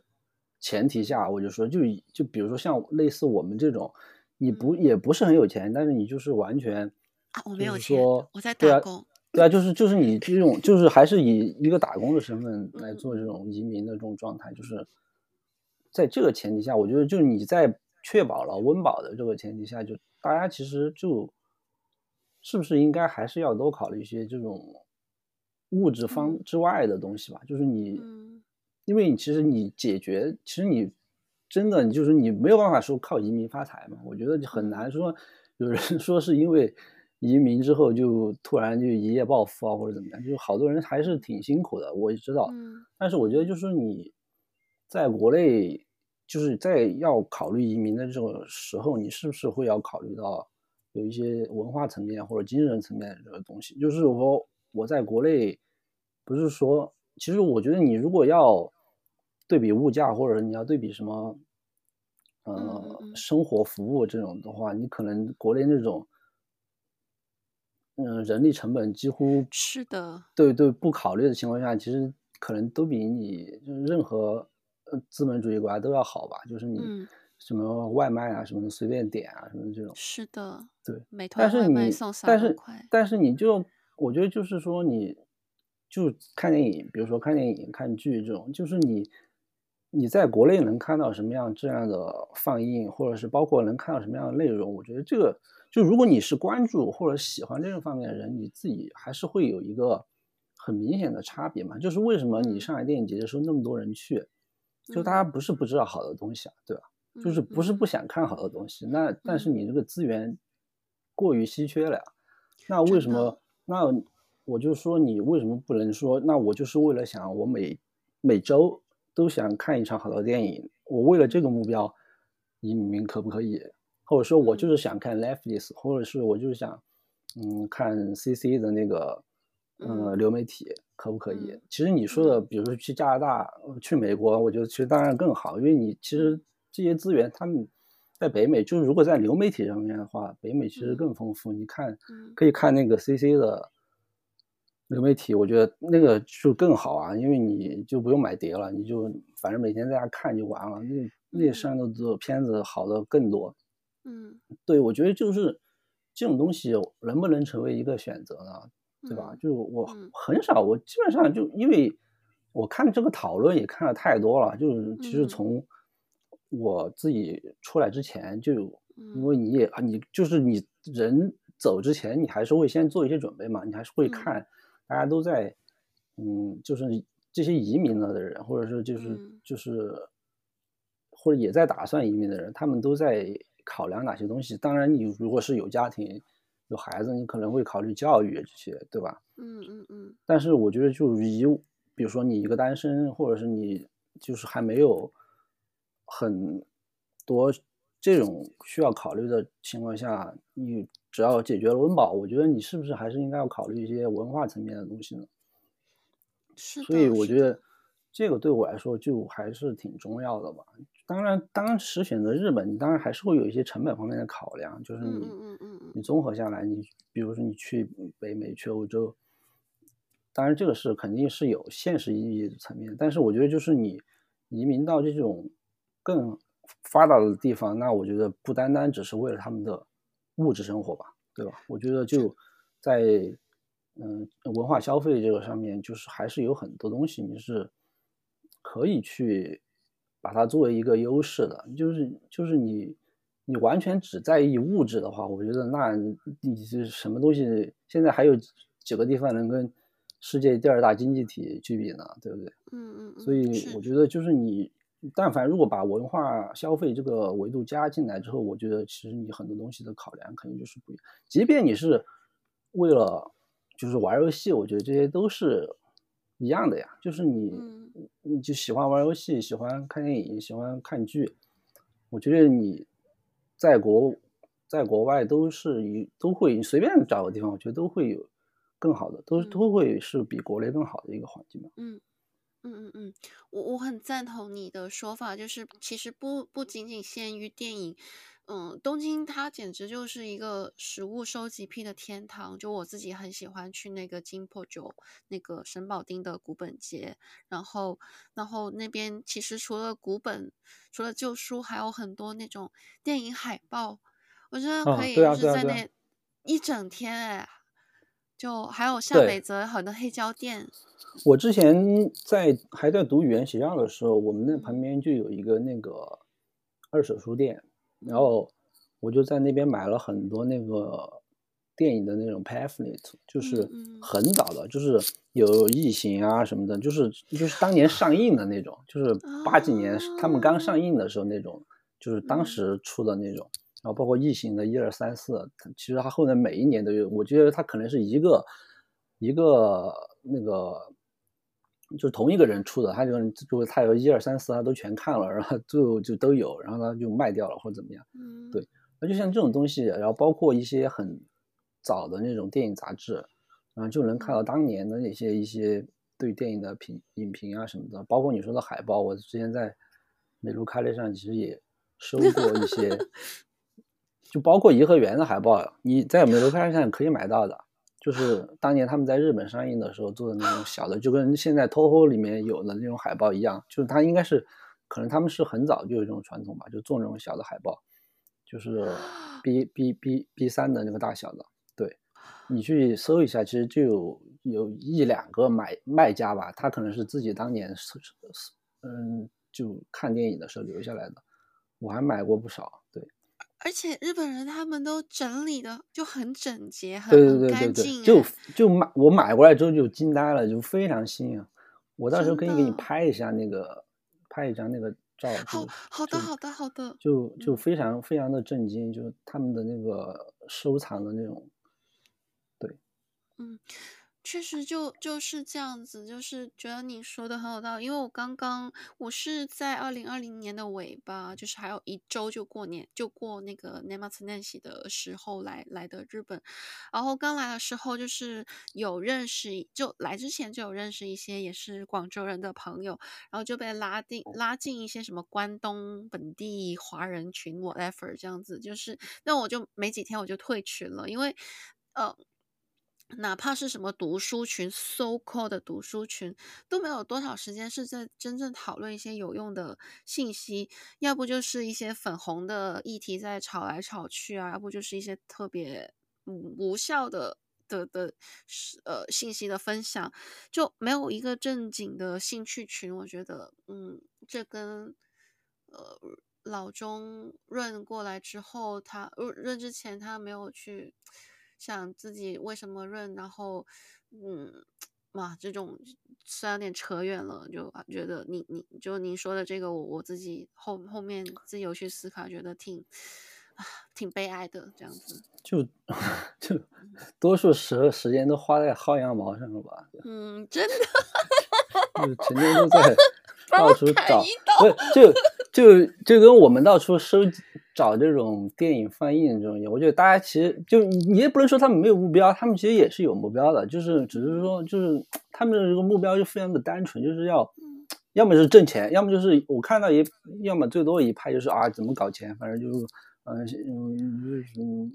前提下，我就说，就就比如说像类似我们这种，你不也不是很有钱，但是你就是完全，啊，我没有钱，我在打工，对啊，就是就是你这种，就是还是以一个打工的身份来做这种移民的这种状态，就是。在这个前提下，我觉得就你在确保了温饱的这个前提下，就大家其实就是不是应该还是要多考虑一些这种物质方之外的东西吧？就是你，因为你其实你解决，其实你真的就是你没有办法说靠移民发财嘛。我觉得很难说有人 说是因为移民之后就突然就一夜暴富啊，或者怎么样，就是好多人还是挺辛苦的，我也知道。但是我觉得就是你。在国内，就是在要考虑移民的这个时候，你是不是会要考虑到有一些文化层面或者精神层面的这个东西？就是说，我在国内，不是说，其实我觉得你如果要对比物价，或者你要对比什么，呃，生活服务这种的话，你可能国内那种，嗯，人力成本几乎是的，对对，不考虑的情况下，其实可能都比你任何。资本主义国家都要好吧？就是你什么外卖啊，嗯、什么随便点啊，什么这种。是的，对。美团外卖送三但是你，但是，但是你就，我觉得就是说，你就看电影，比如说看电影、看剧这种，就是你你在国内能看到什么样质量的放映，或者是包括能看到什么样的内容，我觉得这个就如果你是关注或者喜欢这个方面的人，你自己还是会有一个很明显的差别嘛。就是为什么你上海电影节的时候那么多人去，就大家不是不知道好的东西啊，对吧？就是不是不想看好的东西，那但是你这个资源过于稀缺了呀。那为什么？那我就说你为什么不能说？那我就是为了想我每每周都想看一场好的电影，我为了这个目标移民可不可以？或者说我就是想看 Netflix，或者是我就是想嗯看 CC 的那个嗯流媒体可不可以？其实你说的，比如说去加拿大、去美国，我觉得其实当然更好，因为你其实这些资源他们。在北美，就是如果在流媒体上面的话，北美其实更丰富。你看，可以看那个 CC 的流媒体，我觉得那个就更好啊，因为你就不用买碟了，你就反正每天在家看就完了。那那上头的片子好的更多。嗯，对，我觉得就是这种东西能不能成为一个选择呢？对吧？就我很少，我基本上就因为我看这个讨论也看了太多了，就是其实从。我自己出来之前就，因为你也啊，你就是你人走之前，你还是会先做一些准备嘛，你还是会看，大家都在，嗯，就是这些移民了的人，或者是就是就是，或者也在打算移民的人，他们都在考量哪些东西。当然，你如果是有家庭、有孩子，你可能会考虑教育这些，对吧？嗯嗯嗯。但是我觉得，就以比如说你一个单身，或者是你就是还没有。很多这种需要考虑的情况下，你只要解决了温饱，我觉得你是不是还是应该要考虑一些文化层面的东西呢？是。所以我觉得这个对我来说就还是挺重要的吧。当然，当时选择日本，你当然还是会有一些成本方面的考量，就是你你综合下来，你比如说你去北美、去欧洲，当然这个是肯定是有现实意义的层面，但是我觉得就是你移民到这种。更发达的地方，那我觉得不单单只是为了他们的物质生活吧，对吧？我觉得就在嗯文化消费这个上面，就是还是有很多东西你是可以去把它作为一个优势的。就是就是你你完全只在意物质的话，我觉得那你是什么东西？现在还有几个地方能跟世界第二大经济体去比呢？对不对？嗯嗯。所以我觉得就是你。但凡如果把文化消费这个维度加进来之后，我觉得其实你很多东西的考量肯定就是不一样。即便你是为了就是玩游戏，我觉得这些都是一样的呀。就是你你就喜欢玩游戏，喜欢看电影，喜欢看剧，我觉得你在国在国外都是一都会随便找个地方，我觉得都会有更好的，都都会是比国内更好的一个环境吧。嗯。嗯嗯嗯，我我很赞同你的说法，就是其实不不仅仅限于电影，嗯，东京它简直就是一个食物收集癖的天堂。就我自己很喜欢去那个金破酒那个神保町的古本街，然后然后那边其实除了古本，除了旧书，还有很多那种电影海报，我觉得可以就是在那一整天哎。就还有下北泽很多黑胶店。我之前在还在读语言学校的时候，我们那旁边就有一个那个二手书店，然后我就在那边买了很多那个电影的那种 pamphlet，就是很早的，就是有异形啊什么的，就是就是当年上映的那种，就是八几年他们刚上映的时候那种，就是当时出的那种。然后包括异形的一二三四，其实它后面每一年都有，我觉得它可能是一个一个那个，就是同一个人出的，他就就他有一二三四他都全看了，然后最后就都有，然后他就卖掉了或者怎么样。嗯，对，那就像这种东西，然后包括一些很早的那种电影杂志，然后就能看到当年的那些一些对电影的评影评啊什么的，包括你说的海报，我之前在美卢卡列上其实也收过一些。就包括颐和园的海报，你在美卢卡列上可以买到的，就是当年他们在日本上映的时候做的那种小的，就跟现在 Toho 里面有的那种海报一样，就是它应该是，可能他们是很早就有这种传统吧，就做那种小的海报，就是 B B B B 三的那个大小的。对，你去搜一下，其实就有有一两个买卖家吧，他可能是自己当年是是嗯就看电影的时候留下来的，我还买过不少。对。而且日本人他们都整理的就很整洁，很对对对对干净，就就买我买过来之后就惊呆了，就非常新啊！我到时候可以给你拍一下那个，拍一张那个照。好好的好的好的，就就非常非常的震惊，就他们的那个收藏的那种，对，嗯。确实就就是这样子，就是觉得你说的很有道理。因为我刚刚我是在二零二零年的尾巴，就是还有一周就过年，就过那个年末年始的时候来来的日本。然后刚来的时候就是有认识，就来之前就有认识一些也是广州人的朋友，然后就被拉进拉进一些什么关东本地华人群，whatever 这样子。就是那我就没几天我就退群了，因为呃。哪怕是什么读书群，so call 的读书群，都没有多少时间是在真正讨论一些有用的信息，要不就是一些粉红的议题在吵来吵去啊，要不就是一些特别无效的的的呃信息的分享，就没有一个正经的兴趣群。我觉得，嗯，这跟呃老中润过来之后，他润之前他没有去。想自己为什么润，然后，嗯，哇，这种虽然有点扯远了，就觉得你你就您说的这个，我我自己后后面自己有去思考，觉得挺啊挺悲哀的这样子。就 就多数时候时间都花在薅羊毛上了吧？嗯，真的，就成天都在 到处找，不是就就就跟我们到处收集。找这种电影放映这种，我觉得大家其实就你也不能说他们没有目标，他们其实也是有目标的，就是只是说就是他们的这个目标就非常的单纯，就是要要么是挣钱，要么就是我看到一，要么最多一派就是啊怎么搞钱，反正就是嗯嗯嗯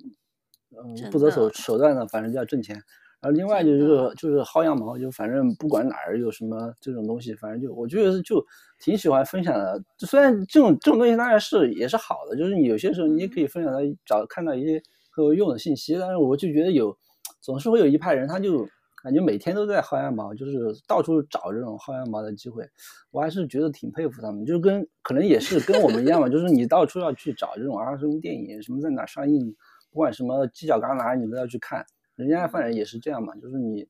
嗯不择手手段的，反正就要挣钱。然后另外就是就是薅羊毛，就反正不管哪儿有什么这种东西，反正就我觉得就挺喜欢分享的。虽然这种这种东西当然是也是好的，就是你有些时候你也可以分享到找看到一些很有用的信息。但是我就觉得有总是会有一派人，他就感觉每天都在薅羊毛，就是到处找这种薅羊毛的机会。我还是觉得挺佩服他们，就跟可能也是跟我们一样嘛，就是你到处要去找这种啊什么电影什么在哪上映，不管什么犄角旮旯你都要去看。人家反正也是这样嘛，就是你，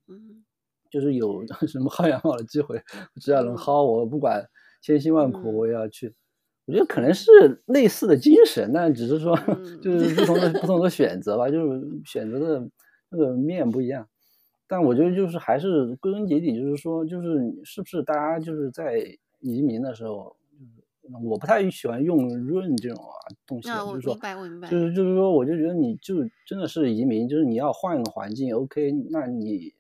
就是有 什么薅羊毛的机会，只要能薅，我不管千辛万苦，我也要去。我觉得可能是类似的精神，但只是说，就是不同的不同的选择吧，就是选择的那个面不一样。但我觉得就是还是归根结底，就是说，就是是不是大家就是在移民的时候。我不太喜欢用“润”这种啊东西，就是说，就是就是说，我就觉得你就真的是移民，就是你要换一个环境，OK？那你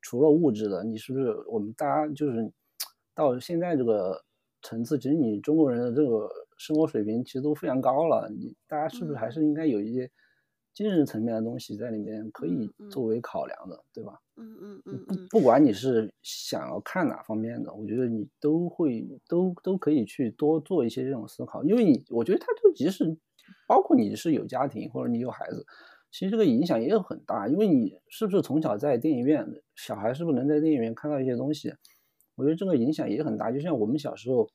除了物质的，你是不是我们大家就是到现在这个层次，其实你中国人的这个生活水平其实都非常高了，你大家是不是还是应该有一些精神层面的东西在里面可以作为考量的，对吧？嗯嗯嗯，不不管你是想要看哪方面的，我觉得你都会都都可以去多做一些这种思考，因为你我觉得他就即使包括你是有家庭或者你有孩子，其实这个影响也有很大，因为你是不是从小在电影院，小孩是不是能在电影院看到一些东西，我觉得这个影响也很大。就像我们小时候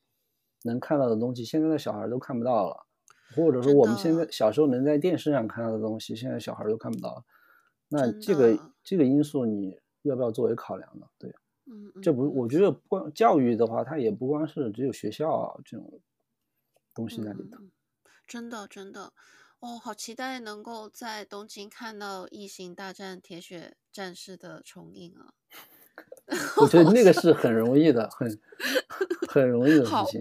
能看到的东西，现在的小孩都看不到了，或者说我们现在小时候能在电视上看到的东西，现在小孩都看不到了。那这个这个因素你要不要作为考量呢？对，嗯，这不，我觉得不光教育的话，它也不光是只有学校啊这种东西在里头。嗯，真的真的，哦，好期待能够在东京看到《异形大战铁血战士》的重映啊！我觉得那个 是很容易的，很很容易的事情。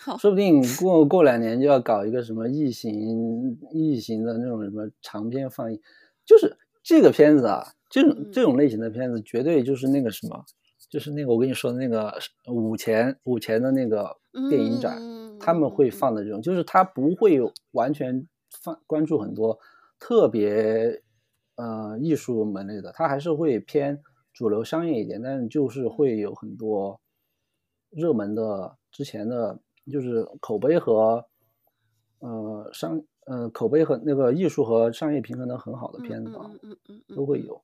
好，说不定过过两年就要搞一个什么异形异形的那种什么长片放映，就是。这个片子啊，这种这种类型的片子，绝对就是那个什么，嗯、就是那个我跟你说的那个五前五前的那个电影展，嗯、他们会放的这种，就是他不会完全放关注很多特别呃艺术门类的，他还是会偏主流商业一点，但是就是会有很多热门的之前的，就是口碑和呃商。呃，口碑和那个艺术和商业平衡的很好的片子吧，嗯嗯嗯，都会有。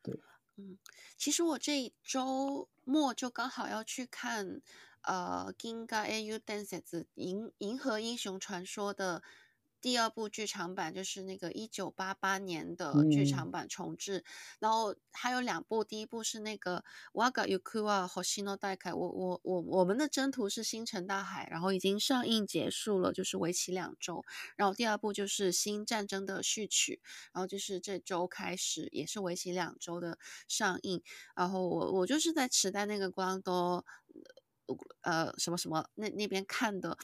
对，嗯，其实我这一周末就刚好要去看呃 gingaaudens 银《银河英雄传说》的第二部剧场版就是那个一九八八年的剧场版重制，嗯、然后还有两部，第一部是那个《我が行くは星の大海》，我我我我们的征途是星辰大海，然后已经上映结束了，就是为期两周。然后第二部就是《新战争的序曲》，然后就是这周开始也是为期两周的上映。然后我我就是在池袋那个光都呃什么什么那那边看的。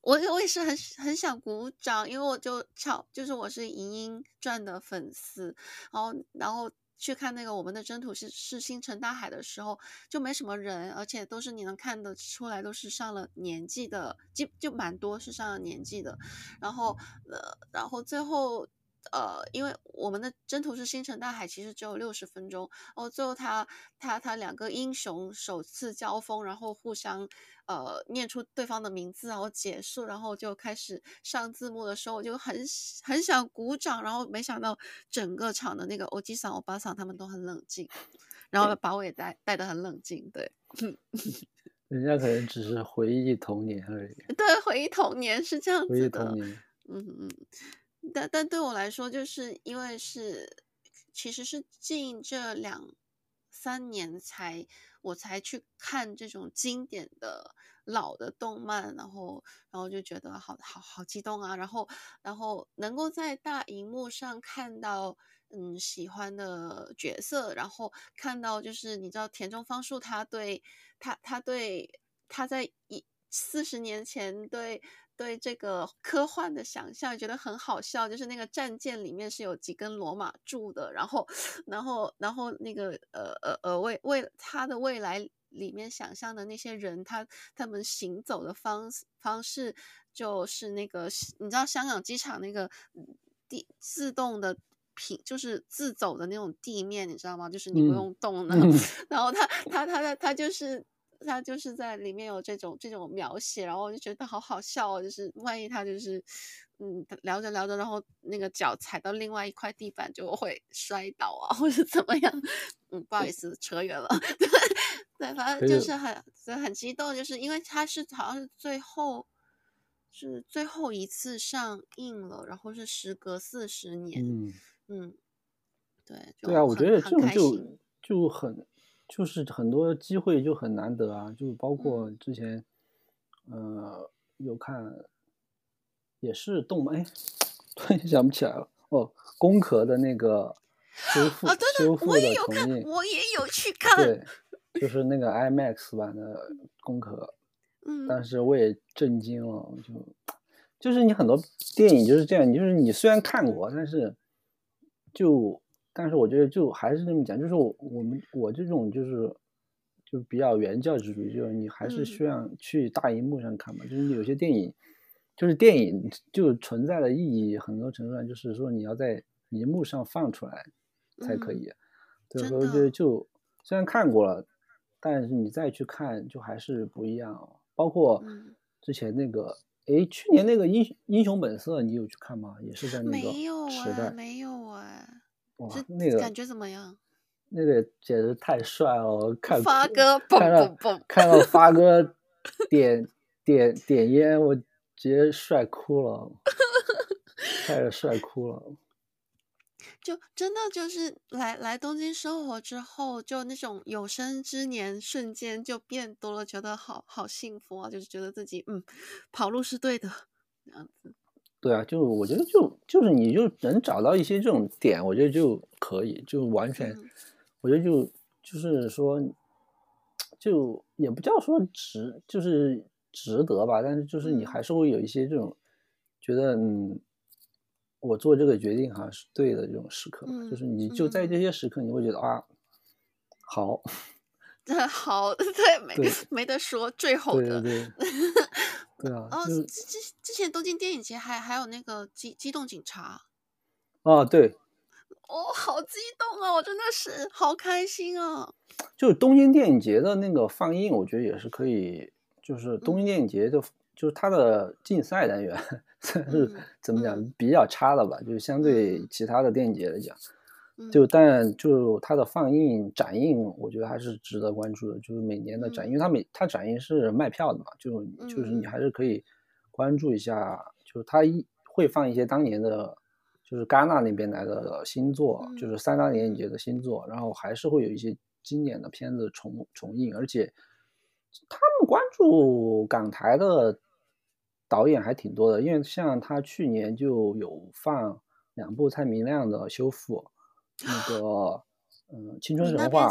我我也是很很想鼓掌，因为我就超就是我是《莹莹传》的粉丝，然后然后去看那个我们的征途是是星辰大海的时候，就没什么人，而且都是你能看得出来都是上了年纪的，就就蛮多是上了年纪的，然后呃然后最后。呃，因为我们的征途是星辰大海，其实只有六十分钟。哦，最后他他他两个英雄首次交锋，然后互相呃念出对方的名字，然后结束，然后就开始上字幕的时候，我就很很想鼓掌。然后没想到整个场的那个欧吉桑、欧巴桑他们都很冷静，然后把我也带带得很冷静。对，人家可能只是回忆童年而已。对，回忆童年是这样子的。回忆童年。嗯嗯。但但对我来说，就是因为是，其实是近这两三年才我才去看这种经典的老的动漫，然后然后就觉得好好好激动啊，然后然后能够在大荧幕上看到嗯喜欢的角色，然后看到就是你知道田中芳树他对他他对他在一四十年前对。对这个科幻的想象觉得很好笑，就是那个战舰里面是有几根罗马柱的，然后，然后，然后那个呃呃呃为为他的未来里面想象的那些人，他他们行走的方方式就是那个你知道香港机场那个地自动的平就是自走的那种地面，你知道吗？就是你不用动的，嗯、然后他他他他他就是。他就是在里面有这种这种描写，然后我就觉得好好笑哦。就是万一他就是，嗯，聊着聊着，然后那个脚踩到另外一块地板就会摔倒啊，或者怎么样？嗯，不好意思，扯远了。对，对，反正就是很所以很激动，就是因为他是好像是最后是最后一次上映了，然后是时隔四十年。嗯嗯，对。对啊，我觉得这种就就很。就是很多机会就很难得啊，就包括之前，嗯、呃，有看，也是动漫，哎，突然想不起来了哦，工壳的那个修复、修复的重映，我也有看，我也有去看，对，就是那个 IMAX 版的工壳，嗯，但是我也震惊了，就就是你很多电影就是这样，你就是你虽然看过，但是就。但是我觉得就还是那么讲，就是我我们我这种就是就比较原教旨主义，就是你还是需要去大荧幕上看嘛。嗯、就是有些电影，就是电影就存在的意义，很多程度上就是说你要在荧幕上放出来才可以。所以说就就虽然看过了，但是你再去看就还是不一样。包括之前那个，哎、嗯，去年那个英英雄本色，你有去看吗？也是在那个时代。没有啊。哇，那个感觉怎么样？那个简直太帅了！看发哥看到蹦蹦蹦看到发哥 点点点烟，我直接帅哭了，看着帅哭了。就真的就是来来东京生活之后，就那种有生之年瞬间就变多了，觉得好好幸福啊！就是觉得自己嗯，跑路是对的，这样子。对啊，就我觉得就就是你就能找到一些这种点，我觉得就可以，就完全，嗯、我觉得就就是说，就也不叫说值，就是值得吧，但是就是你还是会有一些这种、嗯、觉得，嗯，我做这个决定好像是对的这种时刻，嗯、就是你就在这些时刻，你会觉得、嗯、啊，好，好，对，没对。没得说，最后的。对对对 对啊，哦，之之之前东京电影节还还有那个机机动警察，啊，对，哦，好激动啊，我真的是好开心啊！就是东京电影节的那个放映，我觉得也是可以，就是东京电影节的，嗯、就是它的竞赛单元 算是怎么讲、嗯、比较差的吧，就是相对其他的电影节来讲。就但就它的放映展映，我觉得还是值得关注的。就是每年的展，因为它每它展映是卖票的嘛，就就是你还是可以关注一下。就是它一会放一些当年的，就是戛纳那边来的新作，嗯、就是三大电影节的新作，然后还是会有一些经典的片子重重映，而且他们关注港台的导演还挺多的，因为像他去年就有放两部蔡明亮的修复，那个嗯青春神话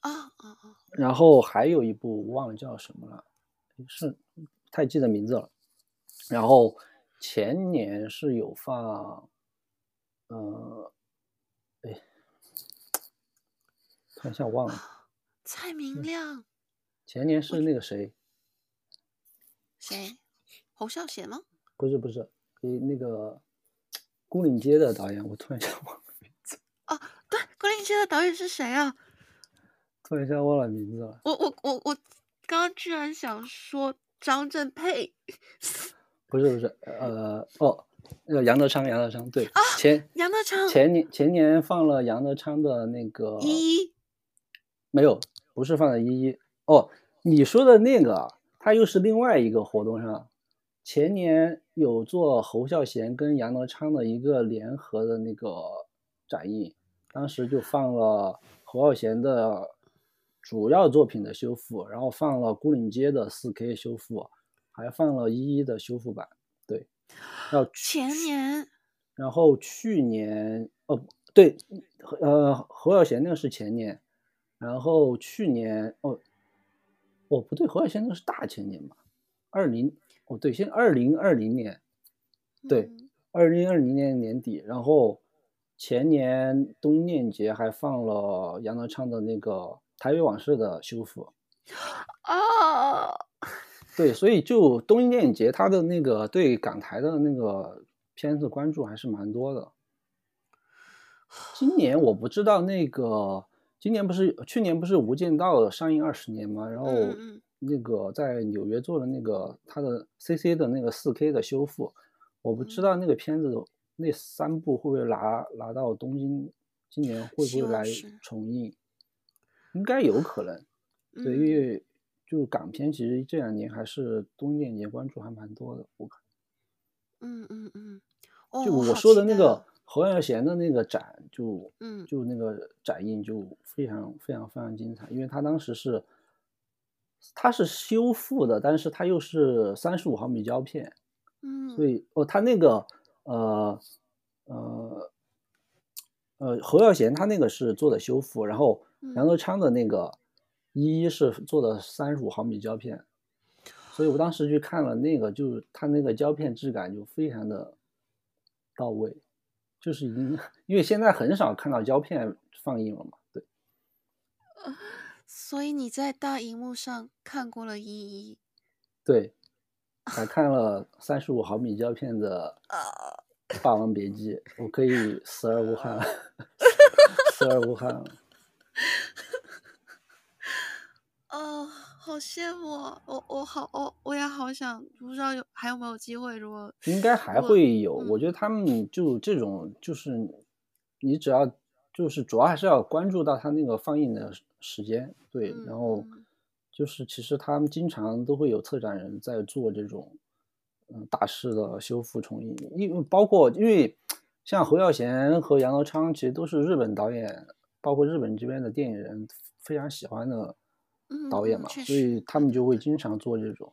啊啊啊，然后还有一部忘了叫什么了，是太记得名字了。然后前年是有放，呃，哎，突然一下忘了。蔡明亮。前年是那个谁？谁？侯孝贤吗？不是不是，给那个 牯岭街的导演，我突然一下忘了对，牯岭街的导演是谁啊？突然一下忘了名字了。我我我我刚刚居然想说张震佩。不是不是，呃哦，那个杨德昌，杨德昌对，啊、前杨德昌前年前年放了杨德昌的那个一一，没有，不是放的一一哦，你说的那个，他又是另外一个活动上，前年有做侯孝贤跟杨德昌的一个联合的那个展映，当时就放了侯耀贤的主要作品的修复，然后放了孤岭街的四 K 修复。还放了一一的修复版，对，要前年，然后去年哦，对，呃，侯耀贤那个是前年，然后去年哦，哦不对，侯耀贤那个是大前年吧，二零哦对，现在二零二零年，对，二零二零年年底，然后前年东京电影节还放了杨德昌的那个《台北往事》的修复，哦。对，所以就东京电影节，他的那个对港台的那个片子关注还是蛮多的。今年我不知道那个，今年不是去年不是《无间道》上映二十年吗？然后那个在纽约做了那个他的 CC 的那个四 K 的修复，我不知道那个片子那三部会不会拿拿到东京，今年会不会来重映？应该有可能，对，因为。就港片，其实这两年还是东京电影节关注还蛮多的，我看。嗯嗯嗯。就我说的那个侯耀贤的那个展，就嗯，就那个展映就非常非常非常精彩，因为他当时是，他是修复的，但是他又是三十五毫米胶片，嗯，所以哦，他那个呃呃呃侯耀贤他那个是做的修复，然后杨德昌的那个。一一是做的三十五毫米胶片，所以我当时去看了那个，就是他那个胶片质感就非常的到位，就是已经因为现在很少看到胶片放映了嘛，对。所以你在大荧幕上看过了一一，对，还看了三十五毫米胶片的《霸王别姬》，我可以死而无憾，死而无憾了。哦，好羡慕啊！我我好我我也好想，不知道有还有没有机会。如果应该还会有，我觉得他们就这种，就是你只要就是主要还是要关注到他那个放映的时间，对，然后就是其实他们经常都会有策展人在做这种嗯大师的修复重映，因为包括因为像侯耀贤和杨德昌其实都是日本导演，包括日本这边的电影人非常喜欢的。导演嘛，所以他们就会经常做这种，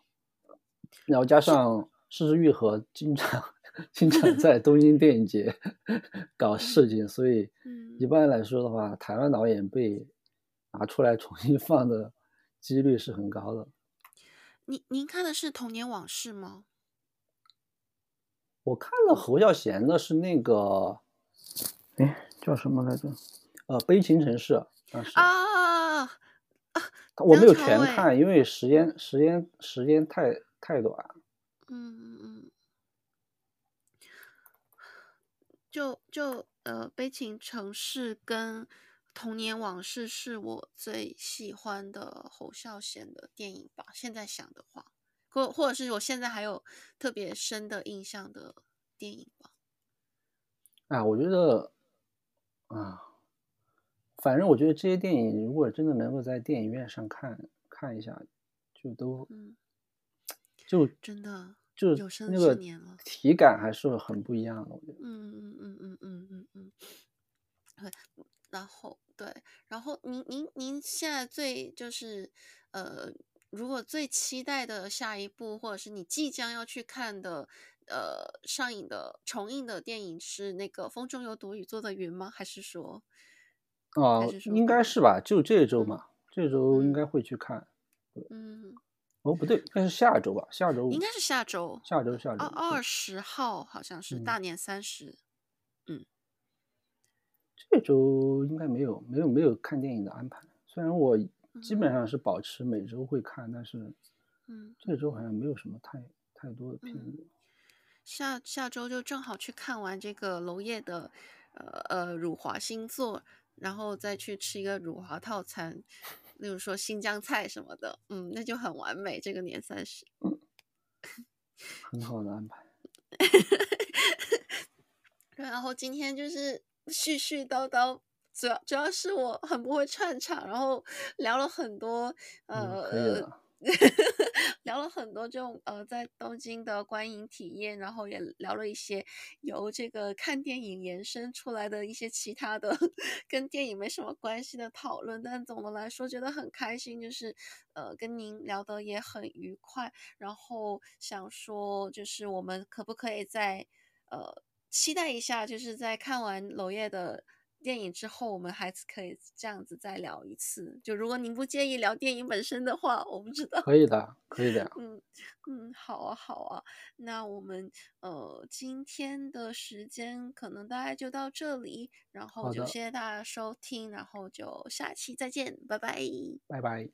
然后加上是枝裕和经常经常在东京电影节 搞事情，所以一般来说的话，台湾导演被拿出来重新放的几率是很高的。您您看的是《童年往事》吗？我看了侯孝贤的是那个，哎，叫什么来着？呃，《悲情城市》当时啊。我没有全看，因为时间时间时间太太短。嗯嗯嗯。就就呃，悲情城市跟童年往事是我最喜欢的侯孝贤的电影吧。现在想的话，或或者是我现在还有特别深的印象的电影吧。啊，我觉得啊。反正我觉得这些电影，如果真的能够在电影院上看看一下，就都，嗯，就真的就是那个体感还是很不一样的，我觉得。嗯嗯嗯嗯嗯嗯嗯。对，然后对，然后您您您现在最就是呃，如果最期待的下一部，或者是你即将要去看的呃上映的重映的电影是那个《风中有朵雨做的云》吗？还是说？啊、呃，应该是吧，就这周嘛，嗯、这周应该会去看。嗯。哦，不对，应该是下周吧，下周。应该是下周。下周，下周。二十号好像是大年三十。嗯。嗯这周应该没有，没有，没有看电影的安排。虽然我基本上是保持每周会看，嗯、但是，嗯，这周好像没有什么太太多的片子。嗯、下下周就正好去看完这个娄烨的，呃呃，辱华新作。然后再去吃一个辱华套餐，例如说新疆菜什么的，嗯，那就很完美。这个年三十，嗯，很好的安排。然后今天就是絮絮叨叨，主要主要是我很不会串场，然后聊了很多，呃。嗯 聊了很多这种呃，在东京的观影体验，然后也聊了一些由这个看电影延伸出来的一些其他的跟电影没什么关系的讨论。但总的来说，觉得很开心，就是呃，跟您聊得也很愉快。然后想说，就是我们可不可以在呃期待一下，就是在看完娄烨的。电影之后，我们还是可以这样子再聊一次。就如果您不介意聊电影本身的话，我不知道。可以的，可以的。嗯嗯，好啊好啊。那我们呃今天的时间可能大概就到这里，然后就谢谢大家收听，然后就下期再见，拜拜。拜拜。